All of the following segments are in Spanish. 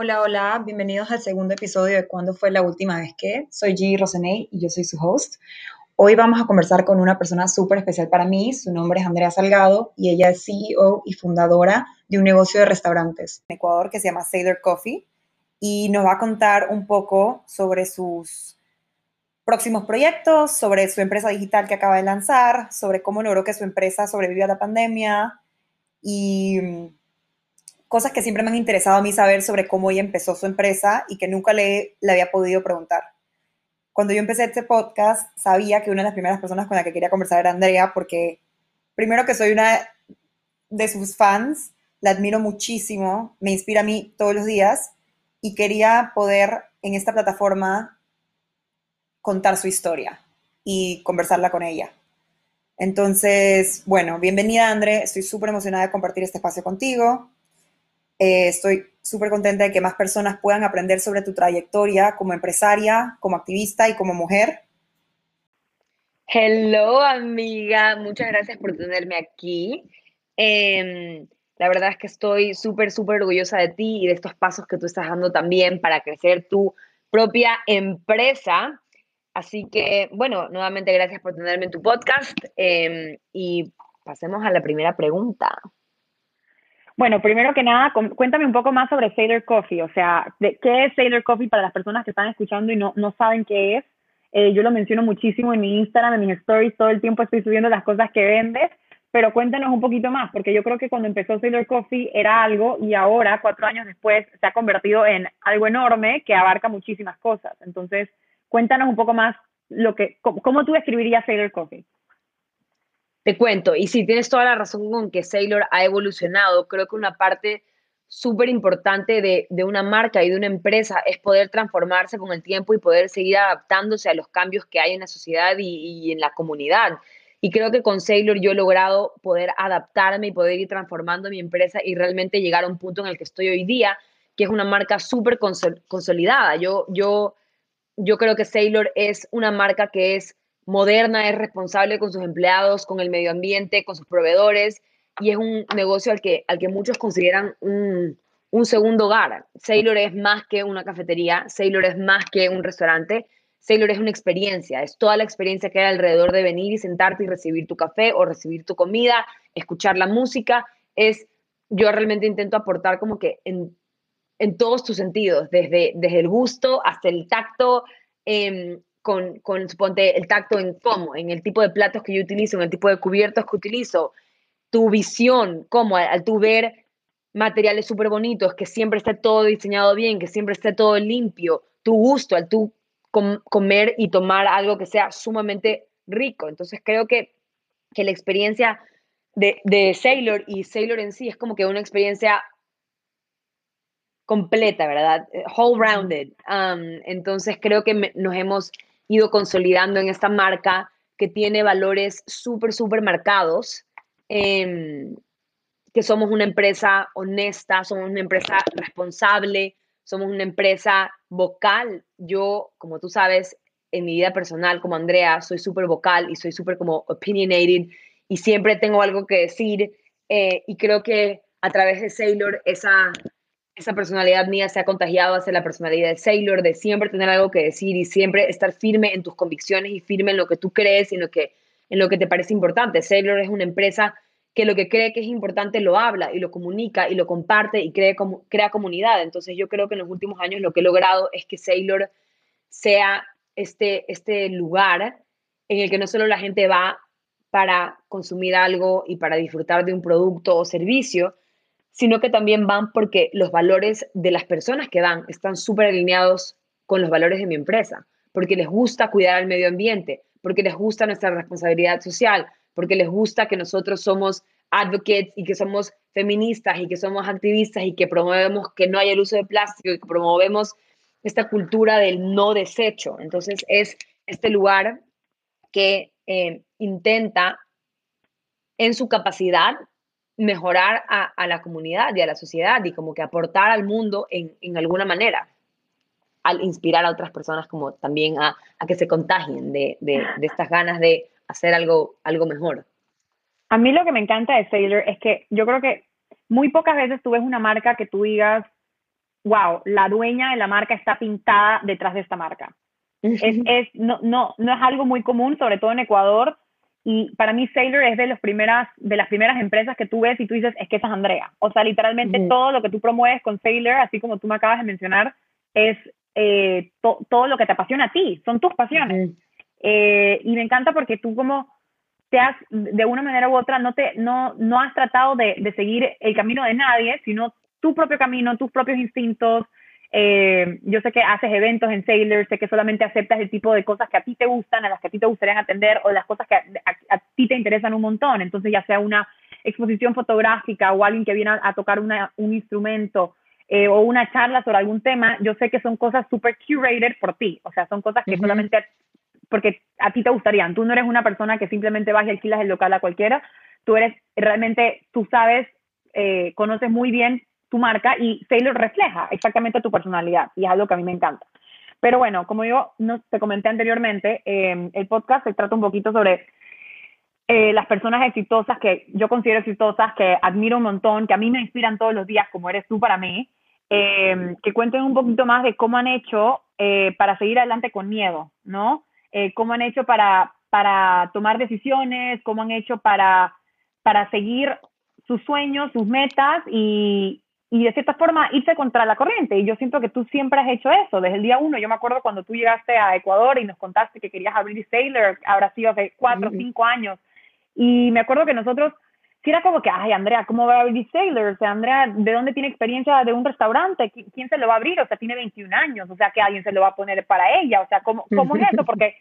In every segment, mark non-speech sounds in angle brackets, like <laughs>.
Hola, hola, bienvenidos al segundo episodio de ¿Cuándo fue la última vez que? Soy G. Roseney y yo soy su host. Hoy vamos a conversar con una persona súper especial para mí. Su nombre es Andrea Salgado y ella es CEO y fundadora de un negocio de restaurantes en Ecuador que se llama Sailor Coffee y nos va a contar un poco sobre sus próximos proyectos, sobre su empresa digital que acaba de lanzar, sobre cómo logró que su empresa sobreviviera a la pandemia y cosas que siempre me han interesado a mí saber sobre cómo ella empezó su empresa y que nunca le, le había podido preguntar. Cuando yo empecé este podcast, sabía que una de las primeras personas con la que quería conversar era Andrea, porque primero que soy una de sus fans, la admiro muchísimo, me inspira a mí todos los días y quería poder en esta plataforma contar su historia y conversarla con ella. Entonces, bueno, bienvenida Andrea, estoy súper emocionada de compartir este espacio contigo. Eh, estoy súper contenta de que más personas puedan aprender sobre tu trayectoria como empresaria, como activista y como mujer. Hello, amiga. Muchas gracias por tenerme aquí. Em, la verdad es que estoy súper, súper orgullosa de ti y de estos pasos que tú estás dando también para crecer tu propia empresa. Así que, bueno, nuevamente gracias por tenerme en tu podcast em, y pasemos a la primera pregunta. Bueno, primero que nada, cuéntame un poco más sobre Sailor Coffee, o sea, de, ¿qué es Sailor Coffee para las personas que están escuchando y no, no saben qué es? Eh, yo lo menciono muchísimo en mi Instagram, en mis stories, todo el tiempo estoy subiendo las cosas que vendes, pero cuéntanos un poquito más, porque yo creo que cuando empezó Sailor Coffee era algo y ahora, cuatro años después, se ha convertido en algo enorme que abarca muchísimas cosas. Entonces, cuéntanos un poco más lo que, cómo, cómo tú describirías Sailor Coffee. Te cuento, y si tienes toda la razón con que Sailor ha evolucionado, creo que una parte súper importante de, de, una marca y de una empresa es poder transformarse con el tiempo y poder seguir adaptándose a los cambios que hay en la sociedad y, y en la comunidad. Y creo que con Sailor yo he logrado poder adaptarme y poder ir transformando mi empresa y realmente llegar a un punto en el que estoy hoy día, que es una marca súper consolidada. Yo, yo, yo creo que Sailor es una marca que es moderna, es responsable con sus empleados, con el medio ambiente, con sus proveedores y es un negocio al que, al que muchos consideran un, un segundo hogar. Sailor es más que una cafetería, Sailor es más que un restaurante, Sailor es una experiencia, es toda la experiencia que hay alrededor de venir y sentarte y recibir tu café o recibir tu comida, escuchar la música, es, yo realmente intento aportar como que en, en todos tus sentidos, desde, desde el gusto hasta el tacto, eh, con, con, suponte, el tacto en cómo, en el tipo de platos que yo utilizo, en el tipo de cubiertos que utilizo, tu visión, cómo, al, tu ver materiales súper bonitos, que siempre esté todo diseñado bien, que siempre esté todo limpio, tu gusto, al tu com comer y tomar algo que sea sumamente rico. Entonces creo que, que la experiencia de, de Sailor y Sailor en sí es como que una experiencia completa, ¿verdad? Whole rounded. Um, entonces creo que nos hemos ido consolidando en esta marca que tiene valores súper, súper marcados, eh, que somos una empresa honesta, somos una empresa responsable, somos una empresa vocal. Yo, como tú sabes, en mi vida personal como Andrea, soy súper vocal y soy súper como opinionated y siempre tengo algo que decir eh, y creo que a través de Sailor esa esa personalidad mía se ha contagiado hacia la personalidad de Sailor, de siempre tener algo que decir y siempre estar firme en tus convicciones y firme en lo que tú crees y en lo que, en lo que te parece importante. Sailor es una empresa que lo que cree que es importante lo habla y lo comunica y lo comparte y crea, crea comunidad. Entonces yo creo que en los últimos años lo que he logrado es que Sailor sea este, este lugar en el que no solo la gente va para consumir algo y para disfrutar de un producto o servicio, sino que también van porque los valores de las personas que van están súper alineados con los valores de mi empresa, porque les gusta cuidar al medio ambiente, porque les gusta nuestra responsabilidad social, porque les gusta que nosotros somos advocates y que somos feministas y que somos activistas y que promovemos que no haya el uso de plástico y que promovemos esta cultura del no desecho. Entonces es este lugar que eh, intenta en su capacidad mejorar a, la comunidad y a la sociedad y como que aportar al mundo en, en alguna manera, al inspirar a otras personas como también a, a que se contagien de, de, de, estas ganas de hacer algo, algo mejor. A mí lo que me encanta de Sailor es que yo creo que muy pocas veces tú ves una marca que tú digas, wow, la dueña de la marca está pintada detrás de esta marca. es, <laughs> no, no, no es algo muy común, sobre todo en Ecuador, y para mí Sailor es de, las primeras, de las primeras empresas que tú ves y tú dices, es que esa es Andrea. O sea, literalmente todo lo que tú promueves con Sailor, así como tú me acabas de mencionar, es eh, todo lo que te apasiona a ti, son tus pasiones. Eh, y me encanta porque tú como te has, de una manera u otra, no, te, no, no has tratado de, de seguir el camino de nadie, sino tu propio camino, tus propios instintos. Eh, yo sé que haces eventos en Sailor, sé que solamente aceptas el tipo de cosas que a ti te gustan, a las que a ti te gustaría atender o las cosas que a, ti te interesan un montón. Entonces, ya sea una exposición fotográfica o alguien que viene a, tocar una, un instrumento eh, o una charla sobre algún tema, yo sé que son cosas super curated por ti. O sea, son cosas que solamente porque a ti te gustarían. Tú no eres una persona que simplemente vas y alquilas el local a cualquiera. Tú eres realmente, tú sabes, eh, conoces muy bien tu marca y Sailor refleja exactamente tu personalidad y es algo que a mí me encanta. Pero bueno, como yo no, te comenté anteriormente, em, el podcast se trata un poquito sobre eh, las personas exitosas que yo considero exitosas, que admiro un montón, que a mí me inspiran todos los días, como eres tú para mí, em, que cuenten un poquito más de cómo han hecho eh, para seguir adelante con miedo, ¿no? Eh, cómo han hecho para, para tomar decisiones, cómo han hecho para, para seguir sus sueños, sus metas y, y de cierta forma irse contra la corriente. Y yo siento que tú siempre has hecho eso. Desde el día uno, yo me acuerdo cuando tú llegaste a Ecuador y nos contaste que querías abrir Sailor, habrá sido hace cuatro o cinco años. Y me acuerdo que nosotros, si era como que, ay, Andrea, ¿cómo va a abrir Sailor? O sea, Andrea, ¿de dónde tiene experiencia de un restaurante? ¿Quién se lo va a abrir? O sea, tiene 21 años, o sea, que alguien se lo va a poner para ella. O sea, ¿cómo, cómo es eso? <laughs> Porque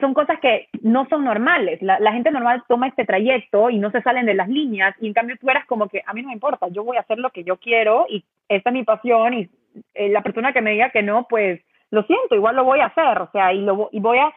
son cosas que no son normales. La, gente normal toma este trayecto y no se salen de las líneas y en cambio tú eras como que a mí no me importa, yo voy a hacer lo que yo quiero y esta es mi pasión y eh, la persona que me diga que no, pues lo siento, igual lo voy a hacer, o sea, y, lo, y voy a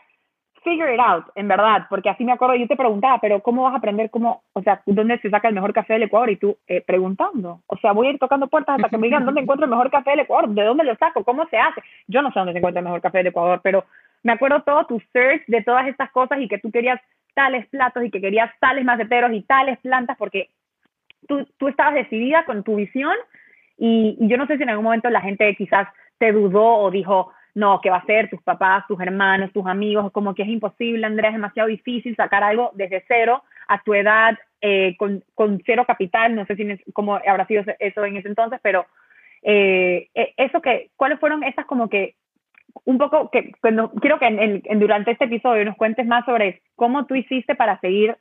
figure it out, en verdad, porque así me acuerdo, yo te preguntaba, pero ¿cómo vas a aprender cómo, o sea, dónde se saca el mejor café del Ecuador? Y tú eh, preguntando, o sea, voy a ir tocando puertas hasta que me digan <laughs> dónde encuentro el mejor café del Ecuador, de dónde lo saco, cómo se hace. Yo no sé dónde se encuentra el mejor café del Ecuador, pero me acuerdo todo tu search de todas estas cosas y que tú querías tales platos y que querías tales maceteros y tales plantas porque tú, tú estabas decidida con tu visión y, yo no sé si en algún momento la gente quizás te dudó o dijo, no, ¿qué va a ser? Tus papás, tus hermanos, tus amigos, como que es imposible, Andrea, es demasiado difícil sacar algo desde cero a tu edad, eh, con, con, cero capital, no sé si cómo habrá sido eso en ese entonces, pero eh, e, eso que, ¿cuáles fueron esas como que un poco, que cuando, quiero que en, durante este episodio nos cuentes más sobre cómo tú hiciste para seguir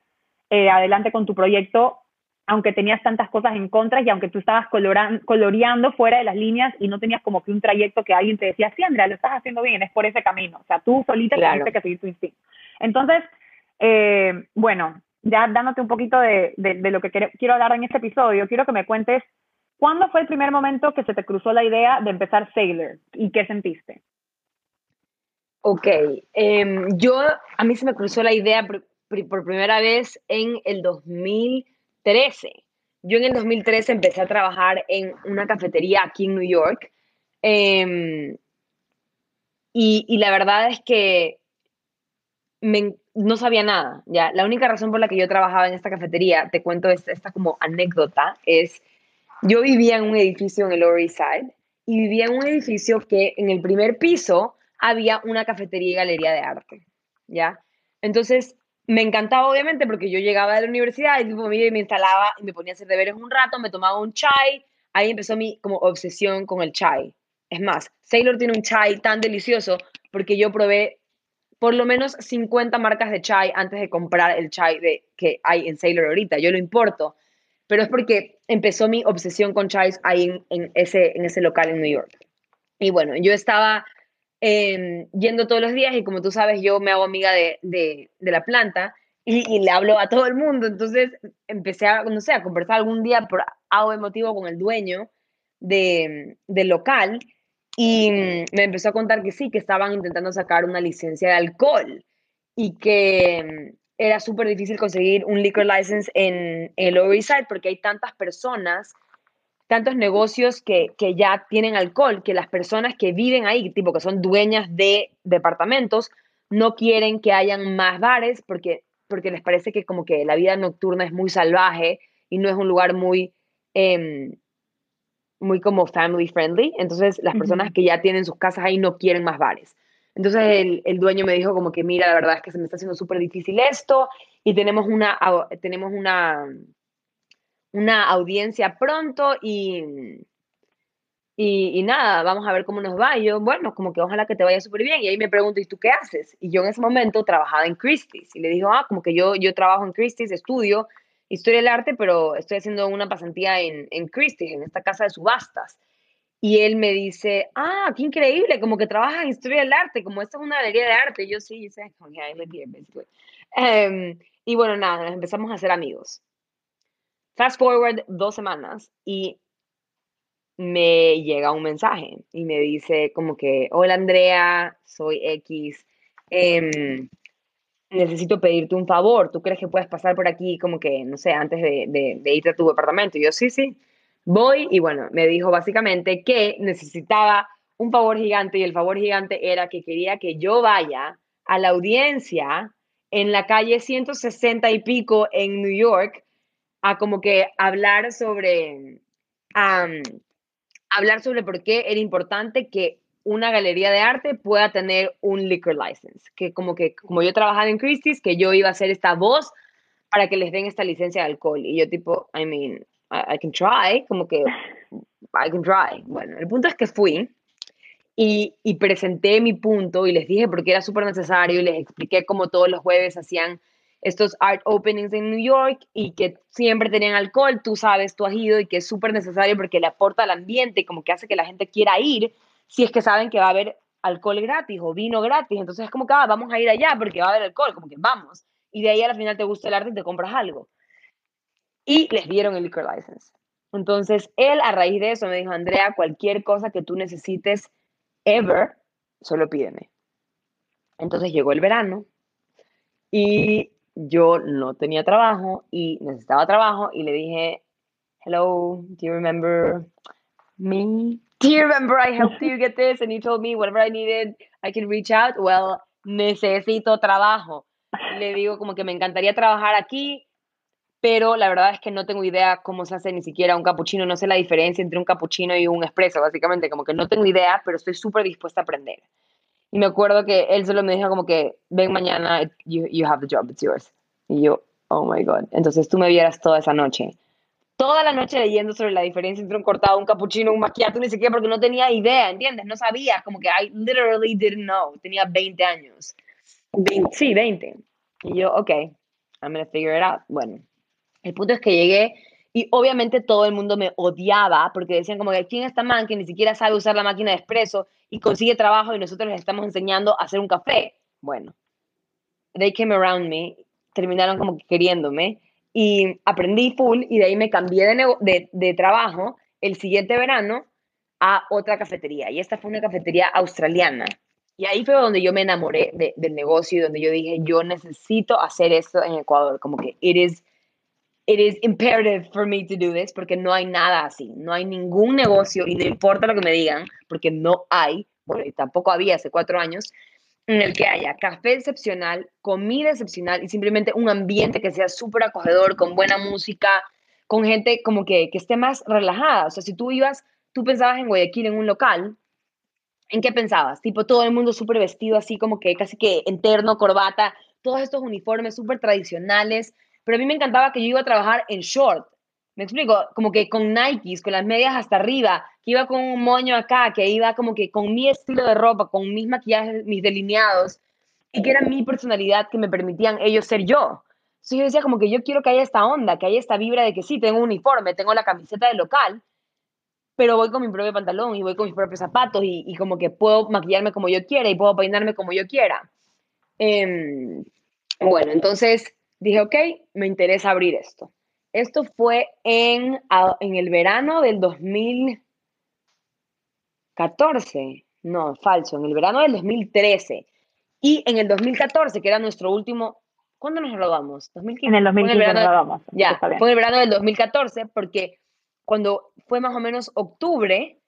eh, adelante con tu proyecto, aunque tenías tantas cosas en contra y aunque tú estabas coloreando fuera de las líneas y no tenías como que un trayecto que alguien te decía, sí, Andrea, lo estás haciendo bien, es por ese camino. O sea, tú solita claro. tuviste que seguir tu instinto. Entonces, eh, bueno, ya dándote un poquito de, de, lo que quiero, quiero hablar en este episodio, quiero que me cuentes ¿Cuándo fue el primer momento que se te cruzó la idea de empezar Sailor y qué sentiste? Ok, em, yo, a mí se me cruzó la idea por, primera vez en el 2013. Yo en el 2013 empecé a trabajar en una cafetería aquí en New York. Em, y, la verdad es que no sabía nada. ¿ya? La única razón por la que yo trabajaba en esta cafetería, te cuento esta, esta como anécdota, es yo vivía en un edificio en el Lower East Side y vivía en un edificio que en el primer piso había una cafetería y galería de arte, ¿ya? Entonces, me encantaba obviamente porque yo llegaba de la universidad y me instalaba y me ponía a hacer deberes un rato, me tomaba un chai, ahí empezó mi como obsesión con el chai. Es más, Sailor tiene un chai tan delicioso porque yo probé por lo menos 50 marcas de chai antes de comprar el chai de, que hay en Sailor ahorita. Yo lo importo, pero es porque empezó mi obsesión con chais ahí en, ese, en ese local en New York. Y bueno, yo estaba Em, yendo todos los días y como tú sabes, yo me hago amiga de, de, la planta y, le hablo a todo el mundo. Entonces empecé a, no sé, a conversar algún día por algo emotivo con el dueño de, del local y me empezó a contar que sí, que estaban intentando sacar una licencia de alcohol y que em, era súper difícil conseguir un liquor license en, el Lower porque hay tantas personas tantos negocios que, ya tienen alcohol, que las personas que viven ahí, tipo que son dueñas de departamentos, no quieren que hayan más bares porque, porque les parece que como que la vida nocturna es muy salvaje y no es un lugar muy, em, muy como family friendly, entonces las personas que ya tienen sus casas ahí no quieren más bares. Entonces el, el, dueño me dijo como que, mira, la verdad es que se me está haciendo súper difícil esto y tenemos una, tenemos una, una audiencia pronto y, y, y, nada, vamos a ver cómo nos va. Y yo, bueno, como que ojalá que te vaya súper bien. Y ahí me pregunto, ¿y tú qué haces? Y yo en ese momento trabajaba en Christie's y le dijo, ah, como que yo, yo trabajo en Christie's, estudio historia del arte, pero estoy haciendo una pasantía en, en Christie's, en esta casa de subastas. Y él me dice, ah, qué increíble, como que trabajas en historia del arte, como esta es una galería de arte. Y yo sí, yeah, I live here, basically. Um, y bueno, nada, nos empezamos a hacer amigos. Fast forward dos semanas y me llega un mensaje y me dice como que, hola Andrea, soy X, eh, necesito pedirte un favor, ¿tú crees que puedes pasar por aquí como que, no sé, antes de, de, de irte a tu departamento? Y yo, sí, sí voy y bueno, me dijo básicamente que necesitaba un favor gigante y el favor gigante era que quería que yo vaya a la audiencia en la calle 160 y pico en New York a como que hablar sobre hablar sobre por qué era importante que una galería de arte pueda tener un liquor license, que como que como yo trabajaba en Christie's, que yo iba a ser esta voz para que les den esta licencia de alcohol y yo tipo, I mean, I, can try, como que I can try. Bueno, el punto es que fui y, y presenté mi punto y les dije porque era súper necesario y les expliqué cómo todos los jueves hacían estos art openings en New York y que siempre tenían alcohol, tú sabes, tú has ido y que es súper necesario porque le aporta al ambiente, como que hace que la gente quiera ir si es que saben que va a haber alcohol gratis o vino gratis, entonces es como que ah, vamos a ir allá porque va a haber alcohol, como que vamos, y de ahí al final te gusta el arte y te compras algo y les dieron el liquor license. Entonces, él a raíz de eso me dijo, Andrea, cualquier cosa que tú necesites ever, solo pídeme. Entonces llegó el verano y yo no tenía trabajo y necesitaba trabajo y le dije, hello, do you remember me? <laughs> Do you remember I helped you get this and you told me whatever I needed, I can reach out? Well, necesito trabajo. Le digo como que me encantaría trabajar aquí, pero la verdad es que no tengo idea cómo se hace ni siquiera un capuchino, no sé la diferencia entre un capuchino y un espresso, básicamente, como que no tengo idea, pero estoy súper dispuesta a aprender. Y me acuerdo que él solo me dijo como que, ven mañana, you, you have the job, it's yours. Y yo, oh my God. Entonces tú me vieras toda esa noche. Toda la noche leyendo sobre la diferencia entre un cortado, un capuchino, un macchiato, ni siquiera porque no tenía idea, ¿entiendes? No sabía, como que I literally didn't know. Tenía 20 años. 20, sí, 20. Y yo, ok, I'm gonna figure it out. Bueno, el punto es que llegué y obviamente todo el mundo me odiaba porque decían como que quién está man que ni siquiera sabe usar la máquina de expreso y consigue trabajo y nosotros les estamos enseñando a hacer un café. Bueno, they came around me, terminaron como que queriéndome y aprendí full y de ahí me cambié de, de, trabajo el siguiente verano a otra cafetería y esta fue una cafetería australiana. Y ahí fue donde yo me enamoré de, del negocio y donde yo dije, yo necesito hacer esto en Ecuador, como que it is it is imperative for me to do this porque no hay nada así, no hay ningún negocio y no importa lo que me digan, porque no hay, bueno, y tampoco había hace cuatro años, en el que haya café excepcional, comida excepcional y simplemente un ambiente que sea súper acogedor, con buena música, con gente como que, que esté más relajada. O sea, si tú ibas, tú pensabas en Guayaquil en un local, ¿en qué pensabas? Tipo todo el mundo súper vestido así como que casi que interno, corbata, todos estos uniformes súper tradicionales, pero a mí me encantaba que yo iba a trabajar en short. Me explico, como que con Nikes, con las medias hasta arriba, que iba con un moño acá, que iba como que con mi estilo de ropa, con mis maquillajes, mis delineados, y que era mi personalidad que me permitían ellos ser yo. Entonces yo decía como que yo quiero que haya esta onda, que haya esta vibra de que sí, tengo un uniforme, tengo la camiseta del local, pero voy con mi propio pantalón y voy con mis propios zapatos y, como que puedo maquillarme como yo quiera y puedo peinarme como yo quiera. Eh, bueno, entonces dije, ok, me interesa abrir esto. Esto fue en, en el verano del 2014. No, falso, en el verano del 2013. Y en el 2014, que era nuestro último, ¿cuándo nos graduamos? ¿2015? En el 2015 nos graduamos. Ya, fue en el verano del 2014 porque cuando fue más o menos octubre,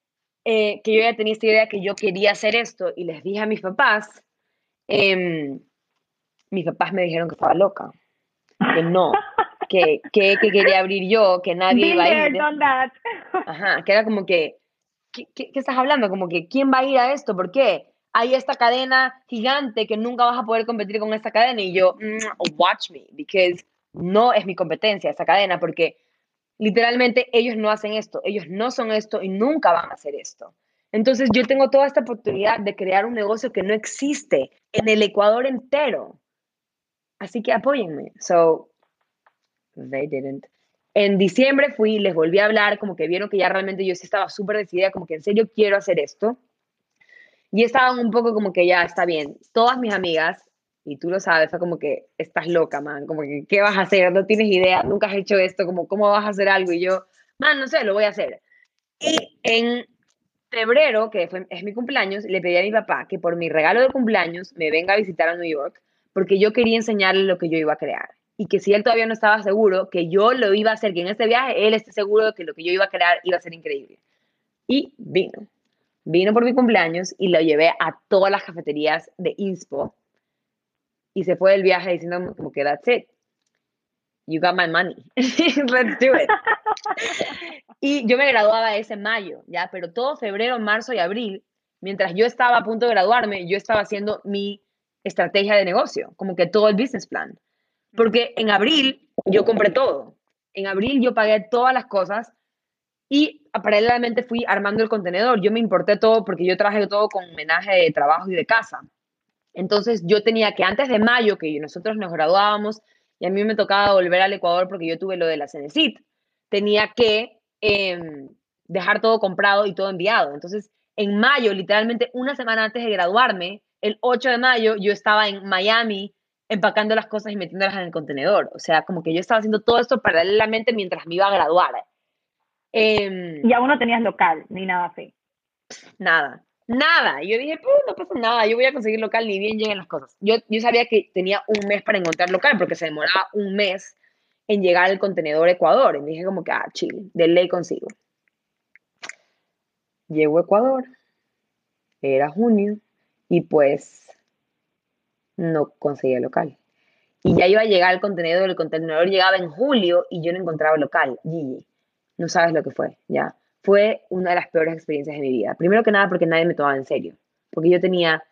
eh, que yo ya tenía esta idea que yo quería hacer esto y les dije a mis papás, eh, mis papás me dijeron que estaba loca que no, que, que, quería abrir yo, que nadie iba a ir. Ajá, que era como que, ¿qué, ¿qué, estás hablando? Como que, ¿quién va a ir a esto? ¿Por qué? Hay esta cadena gigante que nunca vas a poder competir con esta cadena. Y yo, mm, watch me, because no es mi competencia esta cadena, porque literalmente ellos no hacen esto, ellos no son esto y nunca van a hacer esto. Entonces yo tengo toda esta oportunidad de crear un negocio que no existe en el Ecuador entero. Así que apóyenme. So, they didn't. En diciembre fui, les volví a hablar, como que vieron que ya realmente yo sí estaba súper decidida, como que en serio quiero hacer esto. Y estaban un poco como que ya está bien. Todas mis amigas, y tú lo sabes, fue como que estás loca, man, como que ¿qué vas a hacer? No tienes idea, nunca has hecho esto, como ¿cómo vas a hacer algo? Y yo, man, no sé, lo voy a hacer. Y en febrero, que fue, es mi cumpleaños, le pedí a mi papá que por mi regalo de cumpleaños me venga a visitar a New York porque yo quería enseñarle lo que yo iba a crear. Y que si él todavía no estaba seguro, que yo lo iba a hacer, que en este viaje él esté seguro de que lo que yo iba a crear iba a ser increíble. Y vino. Vino por mi cumpleaños y lo llevé a todas las cafeterías de Inspo. Y se fue del viaje diciendo como que that's it. You got my money. <laughs> Let's do it. <laughs> y yo me graduaba ese mayo, ya, pero todo febrero, marzo y abril, mientras yo estaba a punto de graduarme, yo estaba haciendo mi estrategia de negocio, como que todo el business plan. Porque en abril yo compré todo. En abril yo pagué todas las cosas y paralelamente fui armando el contenedor. Yo me importé todo porque yo trabajé todo con homenaje de trabajo y de casa. Entonces yo tenía que antes de mayo, que nosotros nos graduábamos y a mí me tocaba volver al Ecuador porque yo tuve lo de la Cenecit, tenía que em, dejar todo comprado y todo enviado. Entonces en mayo, literalmente una semana antes de graduarme, el 8 de mayo yo estaba en Miami empacando las cosas y metiéndolas en el contenedor. O sea, como que yo estaba haciendo todo esto paralelamente mientras me iba a graduar. Eh, y aún no tenías local, ni nada así. Nada, nada. Yo dije, pues no pasa nada, yo voy a conseguir local ni bien lleguen las cosas. Yo, yo sabía que tenía un mes para encontrar local porque se demoraba un mes en llegar al contenedor Ecuador. Y dije como que, ah, chile, de ley consigo. Llego a Ecuador, era junio, y pues no conseguía local. Y ya iba a llegar el contenedor, el contenedor llegaba en julio y yo no encontraba local. Gigi, no sabes lo que fue, ya. Fue una de las peores experiencias de mi vida. Primero que nada porque nadie me tomaba en serio, porque yo tenía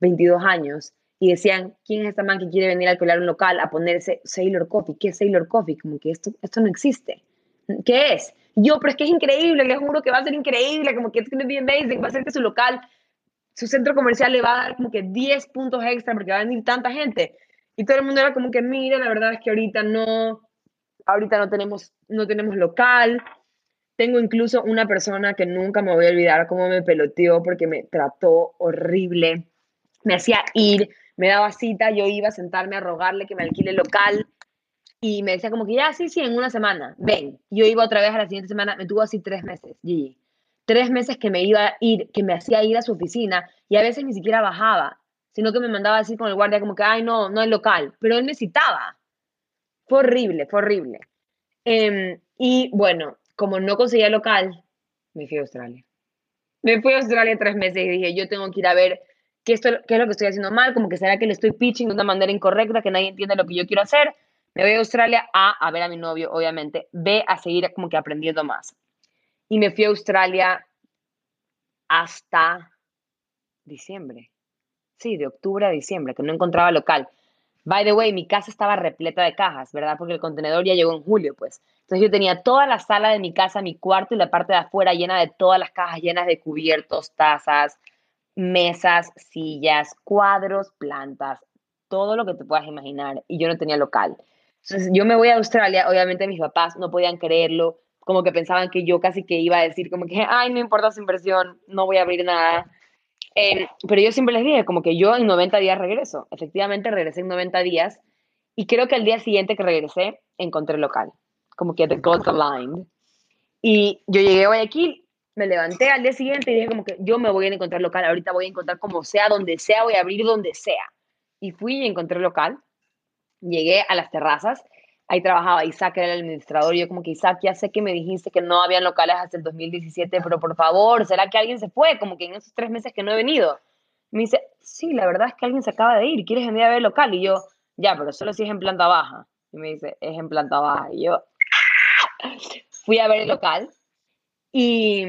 22 años y decían, ¿quién es esta man que quiere venir a alquilar un local a ponerse Sailor Coffee? ¿Qué es Sailor Coffee? Como que esto, esto no existe. ¿Qué es? Yo, pero es que es increíble, les juro que va a ser increíble, como que es going to be amazing, va a ser que su local su centro comercial le va a dar como que 10 puntos extra porque va a venir tanta gente. Y todo el mundo era como que, mira, la verdad es que ahorita no, ahorita no tenemos, no tenemos local. Tengo incluso una persona que nunca me voy a olvidar cómo me peloteó porque me trató horrible. Me hacía ir, me daba cita, yo iba a sentarme a rogarle que me alquile local y me decía como que ya, sí, sí, en una semana, ven. Yo iba otra vez a la siguiente semana, me tuvo así tres meses, Gigi tres meses que me iba a ir, que me hacía ir a su oficina y a veces ni siquiera bajaba, sino que me mandaba así con el guardia como que, ay, no, no hay local, pero él me citaba. Fue horrible, fue horrible. Em, y bueno, como no conseguía local, me fui a Australia. Me fui a Australia tres meses y dije, yo tengo que ir a ver qué, es lo que estoy haciendo mal, como que será que le estoy pitching de una manera incorrecta, que nadie entiende lo que yo quiero hacer. Me voy a Australia a, a ver a mi novio, obviamente, ve a seguir como que aprendiendo más y me fui a Australia hasta diciembre. Sí, de octubre a diciembre, que no encontraba local. By the way, mi casa estaba repleta de cajas, ¿verdad? Porque el contenedor ya llegó en julio, pues. Entonces yo tenía toda la sala de mi casa, mi cuarto y la parte de afuera llena de todas las cajas llenas de cubiertos, tazas, mesas, sillas, cuadros, plantas, todo lo que te puedas imaginar. Y yo no tenía local. Entonces yo me voy a Australia, obviamente mis papás no podían creerlo, como que pensaban que yo casi que iba a decir como que, ay, no importa su inversión, no voy a abrir nada. Em, pero yo siempre les dije como que yo en 90 días regreso. Efectivamente regresé en 90 días y creo que al día siguiente que regresé encontré el local, como que the gods aligned. Y yo llegué a Guayaquil, me levanté al día siguiente y dije como que yo me voy a encontrar local, ahorita voy a encontrar como sea, donde sea, voy a abrir donde sea. Y fui y encontré local, llegué a las terrazas ahí trabajaba Isaac, era el administrador, y yo como que Isaac, ya sé que me dijiste que no habían locales hasta el 2017, pero por favor, ¿será que alguien se fue? Como que en esos tres meses que no he venido. Me dice, sí, la verdad es que alguien se acaba de ir, ¿quieres venir a ver el local? Y yo, ya, pero solo si es en planta baja. Y me dice, es en planta baja. Y yo <laughs> fui a ver el local y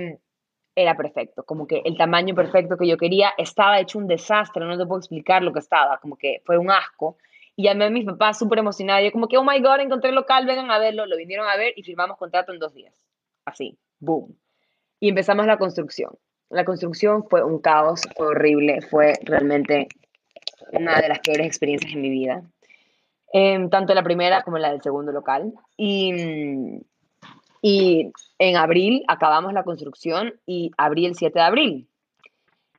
era perfecto, como que el tamaño perfecto que yo quería, estaba hecho un desastre, no te puedo explicar lo que estaba, como que fue un asco. Y llamé a mis papás súper emocionada, yo como que, oh my god, encontré el local, vengan a verlo, lo vinieron a ver y firmamos contrato en dos días. Así, boom. Y empezamos la construcción. La construcción fue un caos, fue horrible, fue realmente una de las peores experiencias en mi vida. Eh, tanto la primera como la del segundo local. Y mm, y en abril acabamos la construcción y abrí el 7 de abril.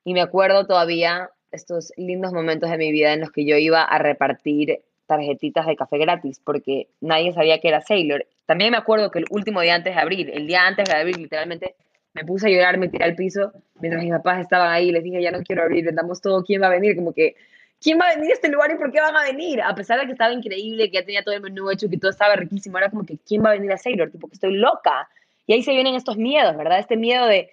Y me acuerdo todavía estos lindos momentos de mi vida en los que yo iba a repartir tarjetitas de café gratis porque nadie sabía que era Sailor. También me acuerdo que el último día antes de abril, el día antes de abril, literalmente me puse a llorar, me tiré al piso mientras mis papás estaban ahí. Les dije, ya no quiero abrir, damos todo, ¿quién va a venir? Como que ¿quién va a venir a este lugar y por qué van a venir? A pesar de que estaba increíble, que ya tenía todo el menú hecho, que todo estaba riquísimo, era como que ¿quién va a venir a Sailor? Tipo que estoy loca. Y ahí se vienen estos miedos, ¿verdad? Este miedo de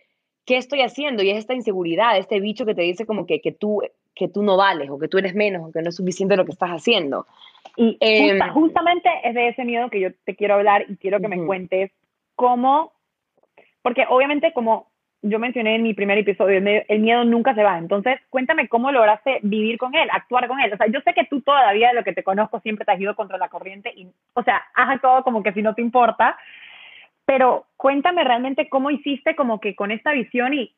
¿qué estoy haciendo? Y es esta inseguridad, este bicho que te dice como que, que, tú, que tú no vales o que tú eres menos o que no es suficiente lo que estás haciendo. Y em, justamente es de ese miedo que yo te quiero hablar y quiero que me cuentes cómo, porque obviamente como yo mencioné en mi primer episodio, el miedo nunca se va. Entonces, cuéntame cómo lograste vivir con él, actuar con él. O sea, yo sé que tú todavía, de lo que te conozco, siempre te has ido contra la corriente y, o sea, has actuado como que si no te importa. Pero cuéntame realmente cómo hiciste como que con esta visión y,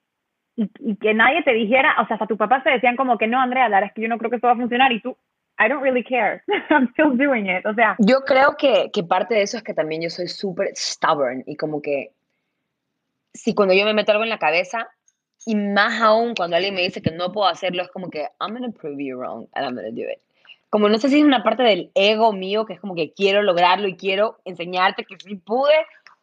y, que nadie te dijera, o sea, hasta tus papás te decían como que no, Andrea, la verdad es que yo no creo que esto va a funcionar y tú, I don't really care. <laughs> I'm still doing it. O sea. Yo creo que, que parte de eso es que también yo soy súper stubborn y como que si cuando yo me meto algo en la cabeza, y más aún cuando alguien me dice que no puedo hacerlo, es como que, I'm to prove you wrong and I'm to do it. Como no sé si es una parte del ego mío, que es como que quiero lograrlo y quiero enseñarte que sí pude,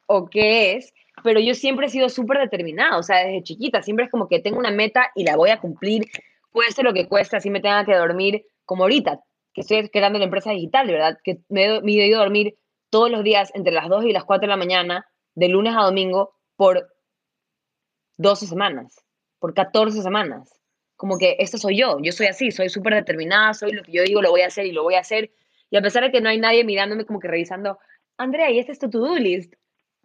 o qué es, pero yo siempre he sido súper determinada, o sea, desde chiquita, siempre es como que tengo una meta y la voy a cumplir, cueste lo que cueste, así me tenga que dormir, como ahorita, que estoy creando la empresa digital, de verdad, que me, me he ido a dormir todos los días entre las 2 y las 4 de la mañana, de lunes a domingo, por 12 semanas, por 14 semanas. Como que esto soy yo, yo soy así, soy súper determinada, soy lo que yo digo, lo voy a hacer y lo voy a hacer. Y a pesar de que no hay nadie mirándome como que revisando, Andrea, ¿y este es tu to-do list?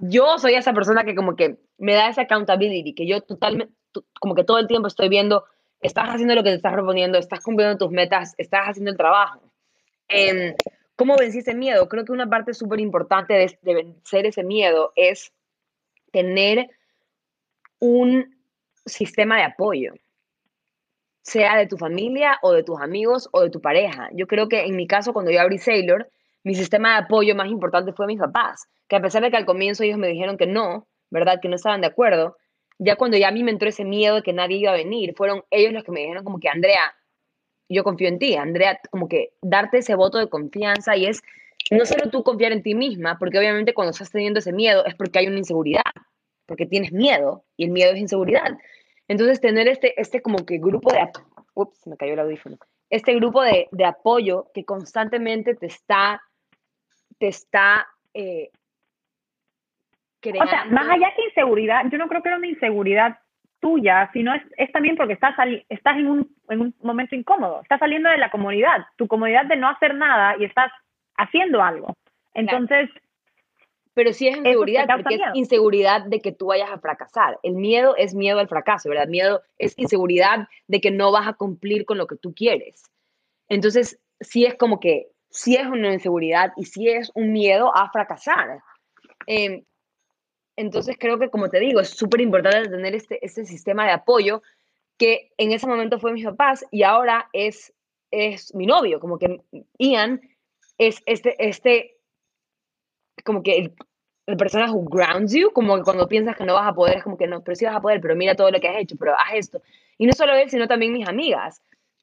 Yo soy esa persona que como que me da esa accountability, que yo totalmente, como que todo el tiempo estoy viendo, estás haciendo lo que te estás proponiendo, estás cumpliendo tus metas, estás haciendo el trabajo. Eh, ¿Cómo vencí ese miedo? Creo que una parte súper importante de, vencer ese miedo es tener un sistema de apoyo, sea de tu familia o de tus amigos o de tu pareja. Yo creo que en mi caso, cuando yo abrí Sailor, mi sistema de apoyo más importante fue mis papás, que a pesar de que al comienzo ellos me dijeron que no, ¿verdad? Que no estaban de acuerdo, ya cuando ya a mí me entró ese miedo de que nadie iba a venir, fueron ellos los que me dijeron como que, Andrea, yo confío en ti, Andrea, como que darte ese voto de confianza y es no solo tú confiar en ti misma, porque obviamente cuando estás teniendo ese miedo es porque hay una inseguridad, porque tienes miedo y el miedo es inseguridad. Entonces, tener este, este como que grupo de... Ups, me cayó el audífono. Este grupo de, de apoyo que constantemente te está, te está eh, creando... O sea, más allá que inseguridad, yo no creo que era una inseguridad tuya, sino es, es también porque estás, estás en, un, en un momento incómodo, estás saliendo de la comodidad, tu comodidad de no hacer nada y estás haciendo algo. Entonces, pero sí es inseguridad, porque es inseguridad de que tú vayas a fracasar. El miedo es miedo al fracaso, ¿verdad? Miedo es inseguridad de que no vas a cumplir con lo que tú quieres. Entonces, sí es como que, sí es una inseguridad y sí es un miedo a fracasar. Em, entonces, creo que, como te digo, es súper importante tener este, este sistema de apoyo que en ese momento fue mis papás y ahora es, es mi novio, como que Ian es este, este como que el, el personaje who grounds you, como que cuando piensas que no vas a poder, es como que no, pero sí vas a poder, pero mira todo lo que has hecho, pero haz esto. Y no solo él, sino también mis amigas,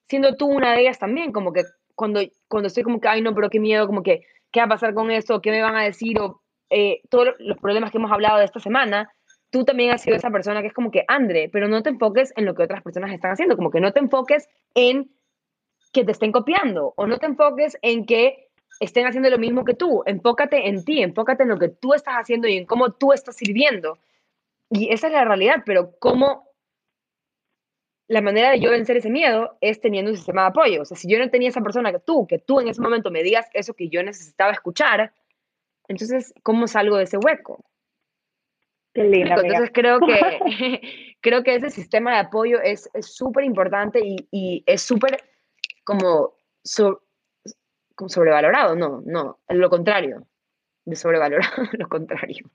siendo tú una de ellas también, como que cuando, cuando estoy como que, ay no, pero qué miedo, como que, ¿qué va a pasar con esto? ¿Qué me van a decir? O eh, todos los problemas que hemos hablado de esta semana, tú también has sido esa persona que es como que, Andre, pero no te enfoques en lo que otras personas están haciendo, como que no te enfoques en que te estén copiando, o no te enfoques en que estén haciendo lo mismo que tú. Enfócate en ti, enfócate en lo que tú estás haciendo y en cómo tú estás sirviendo. Y esa es la realidad, pero cómo la manera de yo vencer ese miedo es teniendo un sistema de apoyo. O sea, si yo no tenía esa persona que tú, que tú en ese momento me digas eso que yo necesitaba escuchar, entonces, ¿cómo salgo de ese hueco? Qué lindo. Entonces creo que, <laughs> <laughs> creo que ese sistema de apoyo es súper importante y, y, es súper como, como sobrevalorado. No, no, lo contrario. De sobrevalorado, <laughs> lo contrario.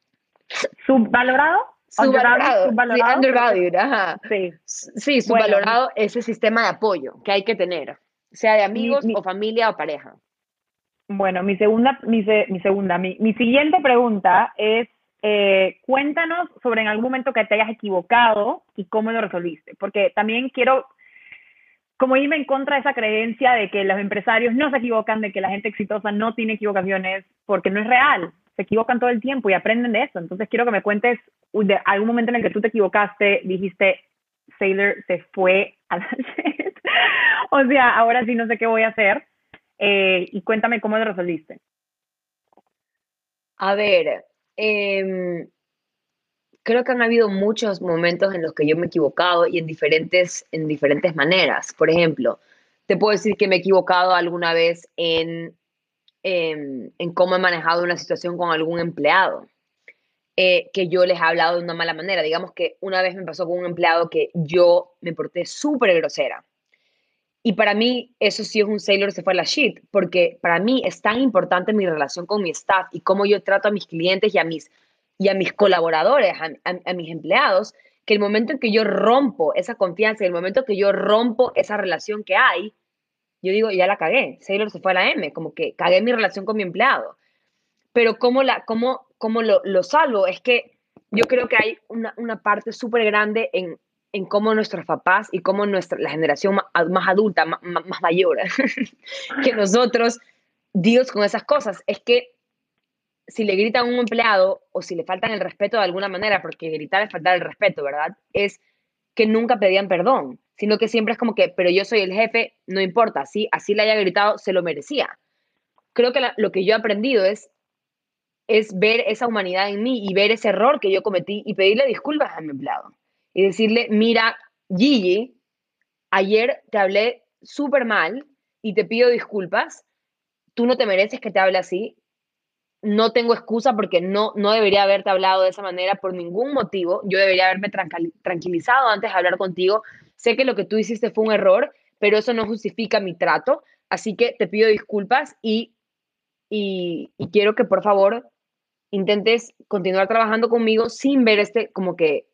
¿Subvalorado? Subvalorado, subvalorado. Sí, undervalued, ajá. Sí, sí subvalorado ese sistema de apoyo que hay que tener, sea de amigos o familia o pareja. Bueno, mi segunda, mi, mi segunda, mi, mi, siguiente pregunta es, eh, cuéntanos sobre en algún momento que te hayas equivocado y cómo lo resolviste, porque también quiero como irme en contra de esa creencia de que los empresarios no se equivocan, de que la gente exitosa no tiene equivocaciones, porque no es real se equivocan todo el tiempo y aprenden de eso. Entonces quiero que me cuentes de algún momento en el que tú te equivocaste, dijiste, Sailor se fue a la <laughs> o sea, ahora sí no sé qué voy a hacer. Eh, y cuéntame cómo lo resolviste. A ver, em, creo que han habido muchos momentos en los que yo me he equivocado y en diferentes, en diferentes maneras. Por ejemplo, te puedo decir que me he equivocado alguna vez en Em, en cómo he manejado una situación con algún empleado, eh, que yo les he hablado de una mala manera. Digamos que una vez me pasó con un empleado que yo me porté súper grosera. Y para mí eso sí es un sailor se fue a la shit, porque para mí es tan importante mi relación con mi staff y cómo yo trato a mis clientes y a mis, y a mis colaboradores, a, mis empleados, que el momento en que yo rompo esa confianza, el momento en que yo rompo esa relación que hay, yo digo, ya la cagué, Sailor se fue a la M, como que cagué mi relación con mi empleado. Pero ¿cómo, la, cómo, cómo lo, lo salvo? Es que yo creo que hay una, una parte súper grande en, en cómo nuestros papás y cómo nuestra, la generación más, adulta, más, mayor <laughs> que nosotros, Dios con esas cosas, es que si le gritan a un empleado o si le faltan el respeto de alguna manera, porque gritar es faltar el respeto, ¿verdad? Es que nunca pedían perdón sino que siempre es como que, pero yo soy el jefe, no importa, así, así le haya gritado, se lo merecía. Creo que lo que yo he aprendido es, es ver esa humanidad en mí y ver ese error que yo cometí y pedirle disculpas a mi empleado. Y decirle, mira, Gigi, ayer te hablé súper mal y te pido disculpas, tú no te mereces que te hable así, no tengo excusa porque no, no debería haberte hablado de esa manera por ningún motivo. Yo debería haberme tranquilizado antes de hablar contigo. Sé que lo que tú hiciste fue un error, pero eso no justifica mi trato, así que te pido disculpas y, y, quiero que por favor intentes continuar trabajando conmigo sin ver este, como que,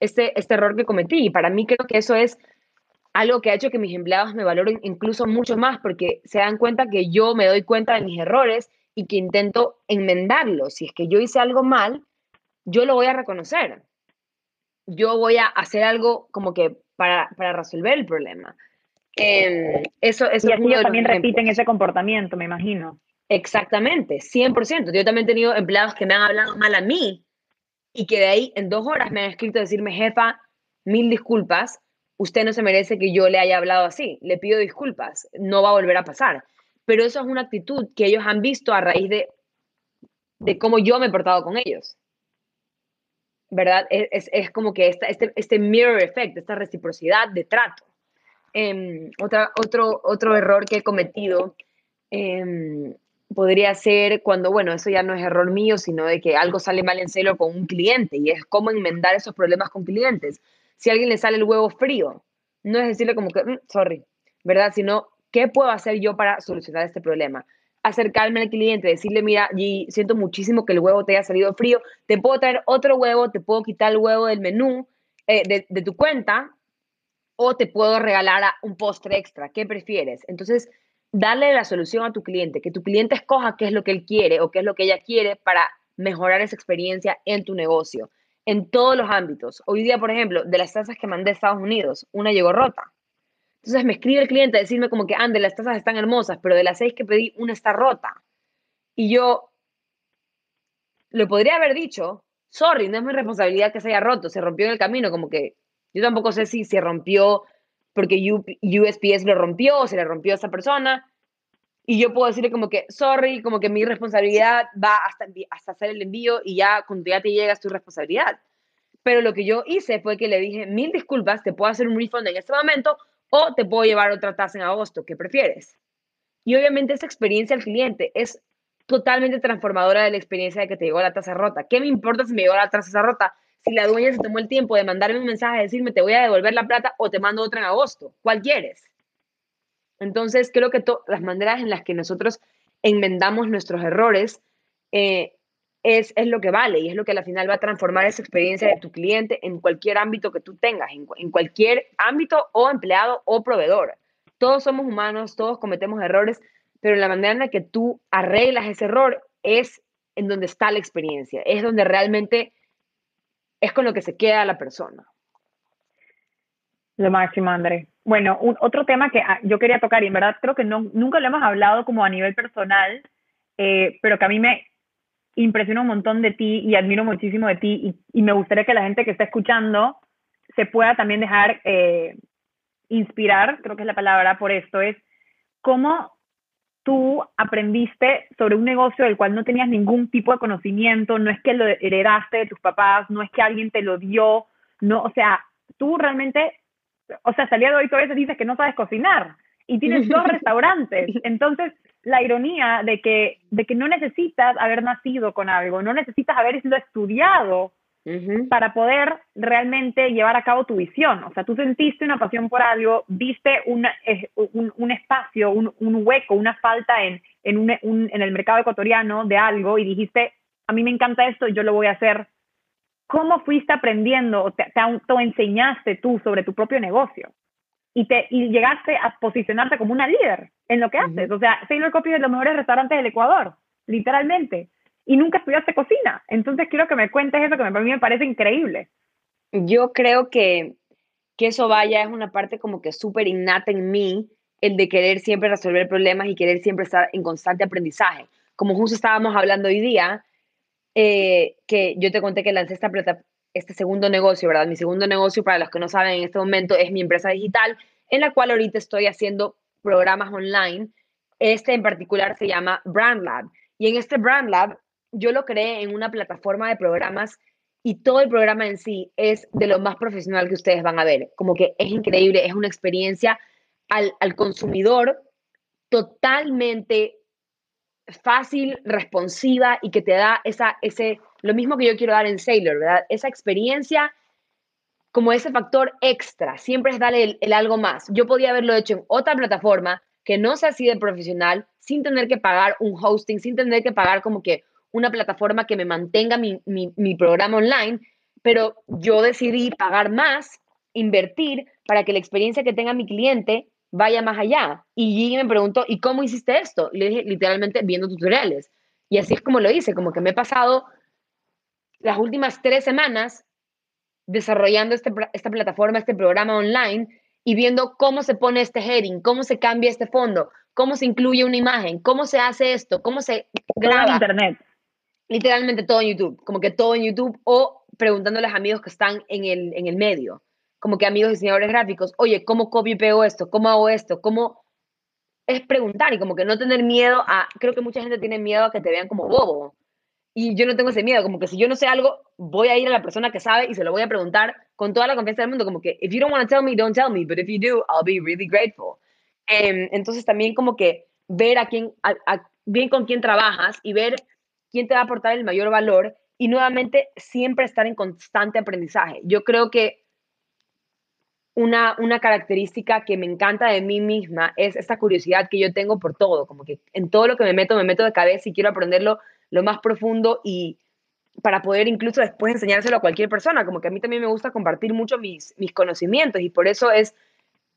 este, este error que cometí. Y para mí creo que eso es algo que ha hecho que mis empleados me valoren incluso mucho más porque se dan cuenta que yo me doy cuenta de mis errores y que intento enmendarlos. Si es que yo hice algo mal, yo lo voy a reconocer. Yo voy a hacer algo como que para, para resolver el problema. Eh, eso, eso y así ellos también repiten ese comportamiento, me imagino. Exactamente, 100%. Yo también he tenido empleados que me han hablado mal a mí y que de ahí en dos horas me han escrito a decirme, jefa, mil disculpas, usted no se merece que yo le haya hablado así, le pido disculpas, no va a volver a pasar. Pero eso es una actitud que ellos han visto a raíz de, de cómo yo me he portado con ellos. ¿verdad? Es, es como que esta, este, este mirror effect, esta reciprocidad de trato. Eh, otra, otro, otro error que he cometido em, podría ser cuando, bueno, eso ya no es error mío, sino de que algo sale mal en celo con un cliente y es cómo enmendar esos problemas con clientes. Si a alguien le sale el huevo frío, no es decirle como que, mm, sorry, ¿verdad? Sino, ¿qué puedo hacer yo para solucionar este problema? acercarme al cliente, decirle, mira, y siento muchísimo que el huevo te haya salido frío, te puedo traer otro huevo, te puedo quitar el huevo del menú eh, de, de, tu cuenta o te puedo regalar un postre extra, ¿qué prefieres? Entonces, darle la solución a tu cliente, que tu cliente escoja qué es lo que él quiere o qué es lo que ella quiere para mejorar esa experiencia en tu negocio, en todos los ámbitos. Hoy día, por ejemplo, de las tazas que mandé a Estados Unidos, una llegó rota entonces me escribe el cliente a decirme como que, ande, las tazas están hermosas, pero de las seis que pedí, una está rota. Y yo le podría haber dicho, sorry, no es mi responsabilidad que se haya roto, se rompió en el camino, como que yo tampoco sé si se rompió porque USPS lo rompió o se le rompió a esa persona. Y yo puedo decirle como que, sorry, como que mi responsabilidad va hasta, hasta hacer el envío y ya cuando ya te llega es tu responsabilidad. Pero lo que yo hice fue que le dije, mil disculpas, te puedo hacer un refund en este momento o te puedo llevar otra tasa en agosto, ¿qué prefieres? Y obviamente esa experiencia al cliente es totalmente transformadora de la experiencia de que te llegó la taza rota. ¿Qué me importa si me llegó la taza rota? Si la dueña se tomó el tiempo de mandarme un mensaje, decirme te voy a devolver la plata o te mando otra en agosto. ¿Cuál quieres? Entonces, creo que las maneras en las que nosotros enmendamos nuestros errores eh, es, es, lo que vale y es lo que al final va a transformar esa experiencia de tu cliente en cualquier ámbito que tú tengas, en, en cualquier ámbito o empleado o proveedor. Todos somos humanos, todos cometemos errores, pero la manera en la que tú arreglas ese error es en donde está la experiencia, es donde realmente es con lo que se queda la persona. Lo máximo, André. Bueno, otro tema que ah, yo quería tocar, y en verdad creo que no, nunca lo hemos hablado como a nivel personal, eh, pero que a mí me impresiona un montón de ti y admiro muchísimo de ti, y, me gustaría que la gente que está escuchando se pueda también dejar eh, inspirar, creo que es la palabra por esto, es cómo tú aprendiste sobre un negocio del cual no tenías ningún tipo de conocimiento, no es que lo heredaste de tus papás, no es que alguien te lo dio, no, o sea, tú realmente, o sea, salía de hoy tú a veces dices que no sabes cocinar y tienes dos <laughs> restaurantes, entonces la ironía de que, de que no necesitas haber nacido con algo, no necesitas haber para poder realmente llevar a cabo tu visión. O sea, tú sentiste una pasión por algo, viste una, un, un, espacio, un, un, hueco, una falta en, en, un, en el mercado ecuatoriano de algo y dijiste, a mí me encanta esto y yo lo voy a hacer. ¿Cómo fuiste aprendiendo o te, te enseñaste tú sobre tu propio negocio? Y, te, y llegaste a posicionarte como una líder en lo que haces. O sea, Sailor Coffee es de los mejores restaurantes del Ecuador, literalmente y nunca estudiaste cocina. Entonces quiero que me cuentes eso que a mí me parece increíble. Yo creo que, que eso vaya es una parte como que súper innata en mí, el de querer siempre resolver problemas y querer siempre estar en constante aprendizaje. Como justo estábamos hablando hoy día, eh, que yo te conté que lancé esta este segundo negocio, ¿verdad? Mi segundo negocio, para los que no saben, en este momento es mi empresa digital, en la cual ahorita estoy haciendo programas online. Este en particular se llama Brand Lab. Y en este Brand Lab yo lo creé en una plataforma de programas y todo el programa en sí es de lo más profesional que ustedes van a ver. Como que es increíble, es una experiencia al, consumidor totalmente fácil, responsiva y que te da esa, ese, lo mismo que yo quiero dar en Sailor, ¿verdad? Esa experiencia como ese factor extra, siempre es darle el, algo más. Yo podía haberlo hecho en otra plataforma que no sea así de profesional, sin tener que pagar un hosting, sin tener que pagar como que una plataforma que me mantenga mi, mi, programa online, pero yo decidí pagar más, invertir para que la experiencia que tenga mi cliente vaya más allá. Y Gigi me preguntó, ¿y cómo hiciste esto? le dije, literalmente, viendo tutoriales. Y así es como lo hice, como que me he pasado las últimas tres semanas desarrollando este, esta plataforma, este programa online y viendo cómo se pone este heading, cómo se cambia este fondo, cómo se incluye una imagen, cómo se hace esto, cómo se graba. Internet literalmente todo en YouTube, como que todo en YouTube o preguntándole a amigos que están en el, en el medio, como que amigos diseñadores gráficos, oye, ¿cómo copio y pego esto? ¿Cómo hago esto? ¿Cómo? Es preguntar y como que no tener miedo a, creo que mucha gente tiene miedo a que te vean como bobo. Y yo no tengo ese miedo, como que si yo no sé algo, voy a ir a la persona que sabe y se lo voy a preguntar con toda la confianza del mundo, como que, if you don't want to tell me, don't tell me, but if you do, I'll be really grateful. Em, entonces también como que ver a quién, bien con quién trabajas y ver quién te va a aportar el mayor valor y nuevamente siempre estar en constante aprendizaje. Yo creo que una, una característica que me encanta de mí misma es esta curiosidad que yo tengo por todo, como que en todo lo que me meto, me meto de cabeza y quiero aprenderlo lo más profundo y para poder incluso después enseñárselo a cualquier persona, como que a mí también me gusta compartir mucho mis, mis conocimientos y por eso es,